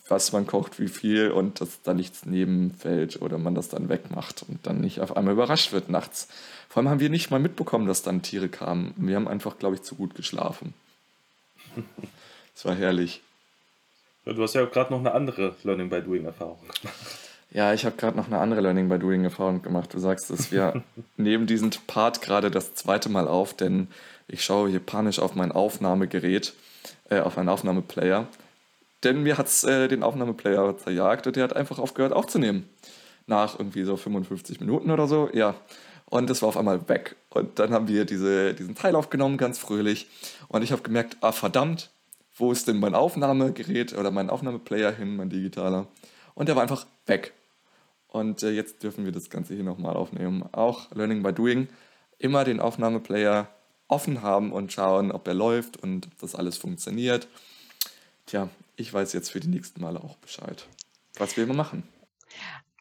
S1: was man kocht, wie viel und dass da nichts nebenfällt oder man das dann wegmacht und dann nicht auf einmal überrascht wird nachts. Vor allem haben wir nicht mal mitbekommen, dass dann Tiere kamen. Wir haben einfach, glaube ich, zu gut geschlafen. Es war herrlich.
S2: Du hast ja gerade noch eine andere Learning by Doing Erfahrung gemacht.
S1: Ja, ich habe gerade noch eine andere Learning by Doing Erfahrung gemacht. Du sagst es, wir nehmen diesen Part gerade das zweite Mal auf, denn ich schaue hier panisch auf mein Aufnahmegerät, äh, auf meinen Aufnahmeplayer. Denn mir hat es äh, den Aufnahmeplayer zerjagt und der hat einfach aufgehört aufzunehmen. Nach irgendwie so 55 Minuten oder so, ja. Und das war auf einmal weg. Und dann haben wir diese, diesen Teil aufgenommen, ganz fröhlich. Und ich habe gemerkt, ah verdammt, wo ist denn mein Aufnahmegerät oder mein Aufnahmeplayer hin, mein digitaler? Und der war einfach weg. Und äh, jetzt dürfen wir das Ganze hier nochmal aufnehmen. Auch Learning by Doing. Immer den Aufnahmeplayer offen haben und schauen, ob er läuft und ob das alles funktioniert. Tja, ich weiß jetzt für die nächsten Male auch Bescheid, was wir immer machen.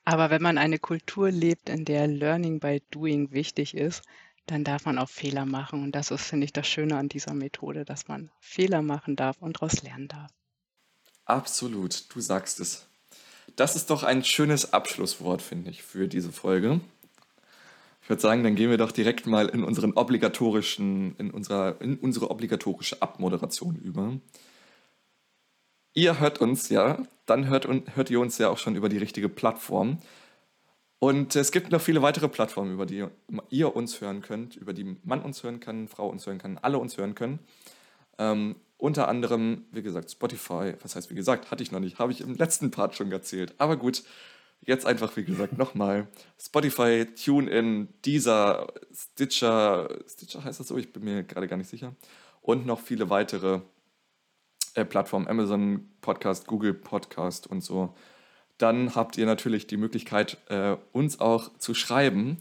S4: Aber wenn man eine Kultur lebt, in der Learning by Doing wichtig ist, dann darf man auch Fehler machen. Und das ist, finde ich, das Schöne an dieser Methode, dass man Fehler machen darf und daraus lernen darf.
S1: Absolut, du sagst es. Das ist doch ein schönes Abschlusswort, finde ich, für diese Folge. Ich würde sagen, dann gehen wir doch direkt mal in unseren obligatorischen, in unserer, in unsere obligatorische Abmoderation über. Ihr hört uns ja, dann hört, hört ihr uns ja auch schon über die richtige Plattform. Und es gibt noch viele weitere Plattformen, über die ihr uns hören könnt, über die man uns hören kann, Frau uns hören kann, alle uns hören können. Ähm, unter anderem, wie gesagt, Spotify. Was heißt, wie gesagt, hatte ich noch nicht, habe ich im letzten Part schon erzählt. Aber gut, jetzt einfach, wie gesagt, nochmal. Spotify, TuneIn, Deezer, Stitcher, Stitcher heißt das so, ich bin mir gerade gar nicht sicher. Und noch viele weitere äh, Plattformen, Amazon Podcast, Google Podcast und so. Dann habt ihr natürlich die Möglichkeit, äh, uns auch zu schreiben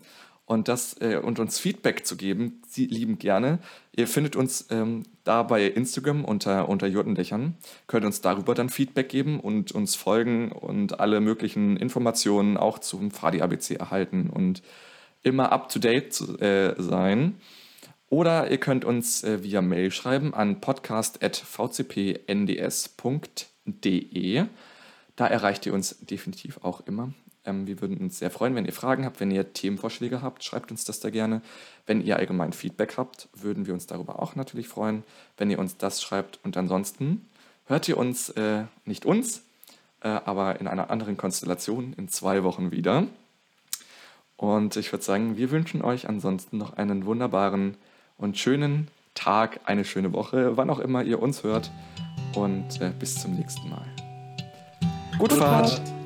S1: und, das, äh, und uns Feedback zu geben. Sie lieben gerne. Ihr findet uns ähm, da bei Instagram unter, unter Jurtendächern. Könnt uns darüber dann Feedback geben und uns folgen und alle möglichen Informationen auch zum Fadi ABC erhalten und immer up to date zu, äh, sein. Oder ihr könnt uns äh, via Mail schreiben an podcast.vcpnds.de. Da erreicht ihr uns definitiv auch immer. Ähm, wir würden uns sehr freuen, wenn ihr Fragen habt, wenn ihr Themenvorschläge habt, schreibt uns das da gerne. Wenn ihr allgemein Feedback habt, würden wir uns darüber auch natürlich freuen, wenn ihr uns das schreibt. Und ansonsten hört ihr uns, äh, nicht uns, äh, aber in einer anderen Konstellation in zwei Wochen wieder. Und ich würde sagen, wir wünschen euch ansonsten noch einen wunderbaren und schönen Tag, eine schöne Woche, wann auch immer ihr uns hört. Und äh, bis zum nächsten Mal. Gute,
S2: Gute
S1: Fahrt.
S2: Fahrt.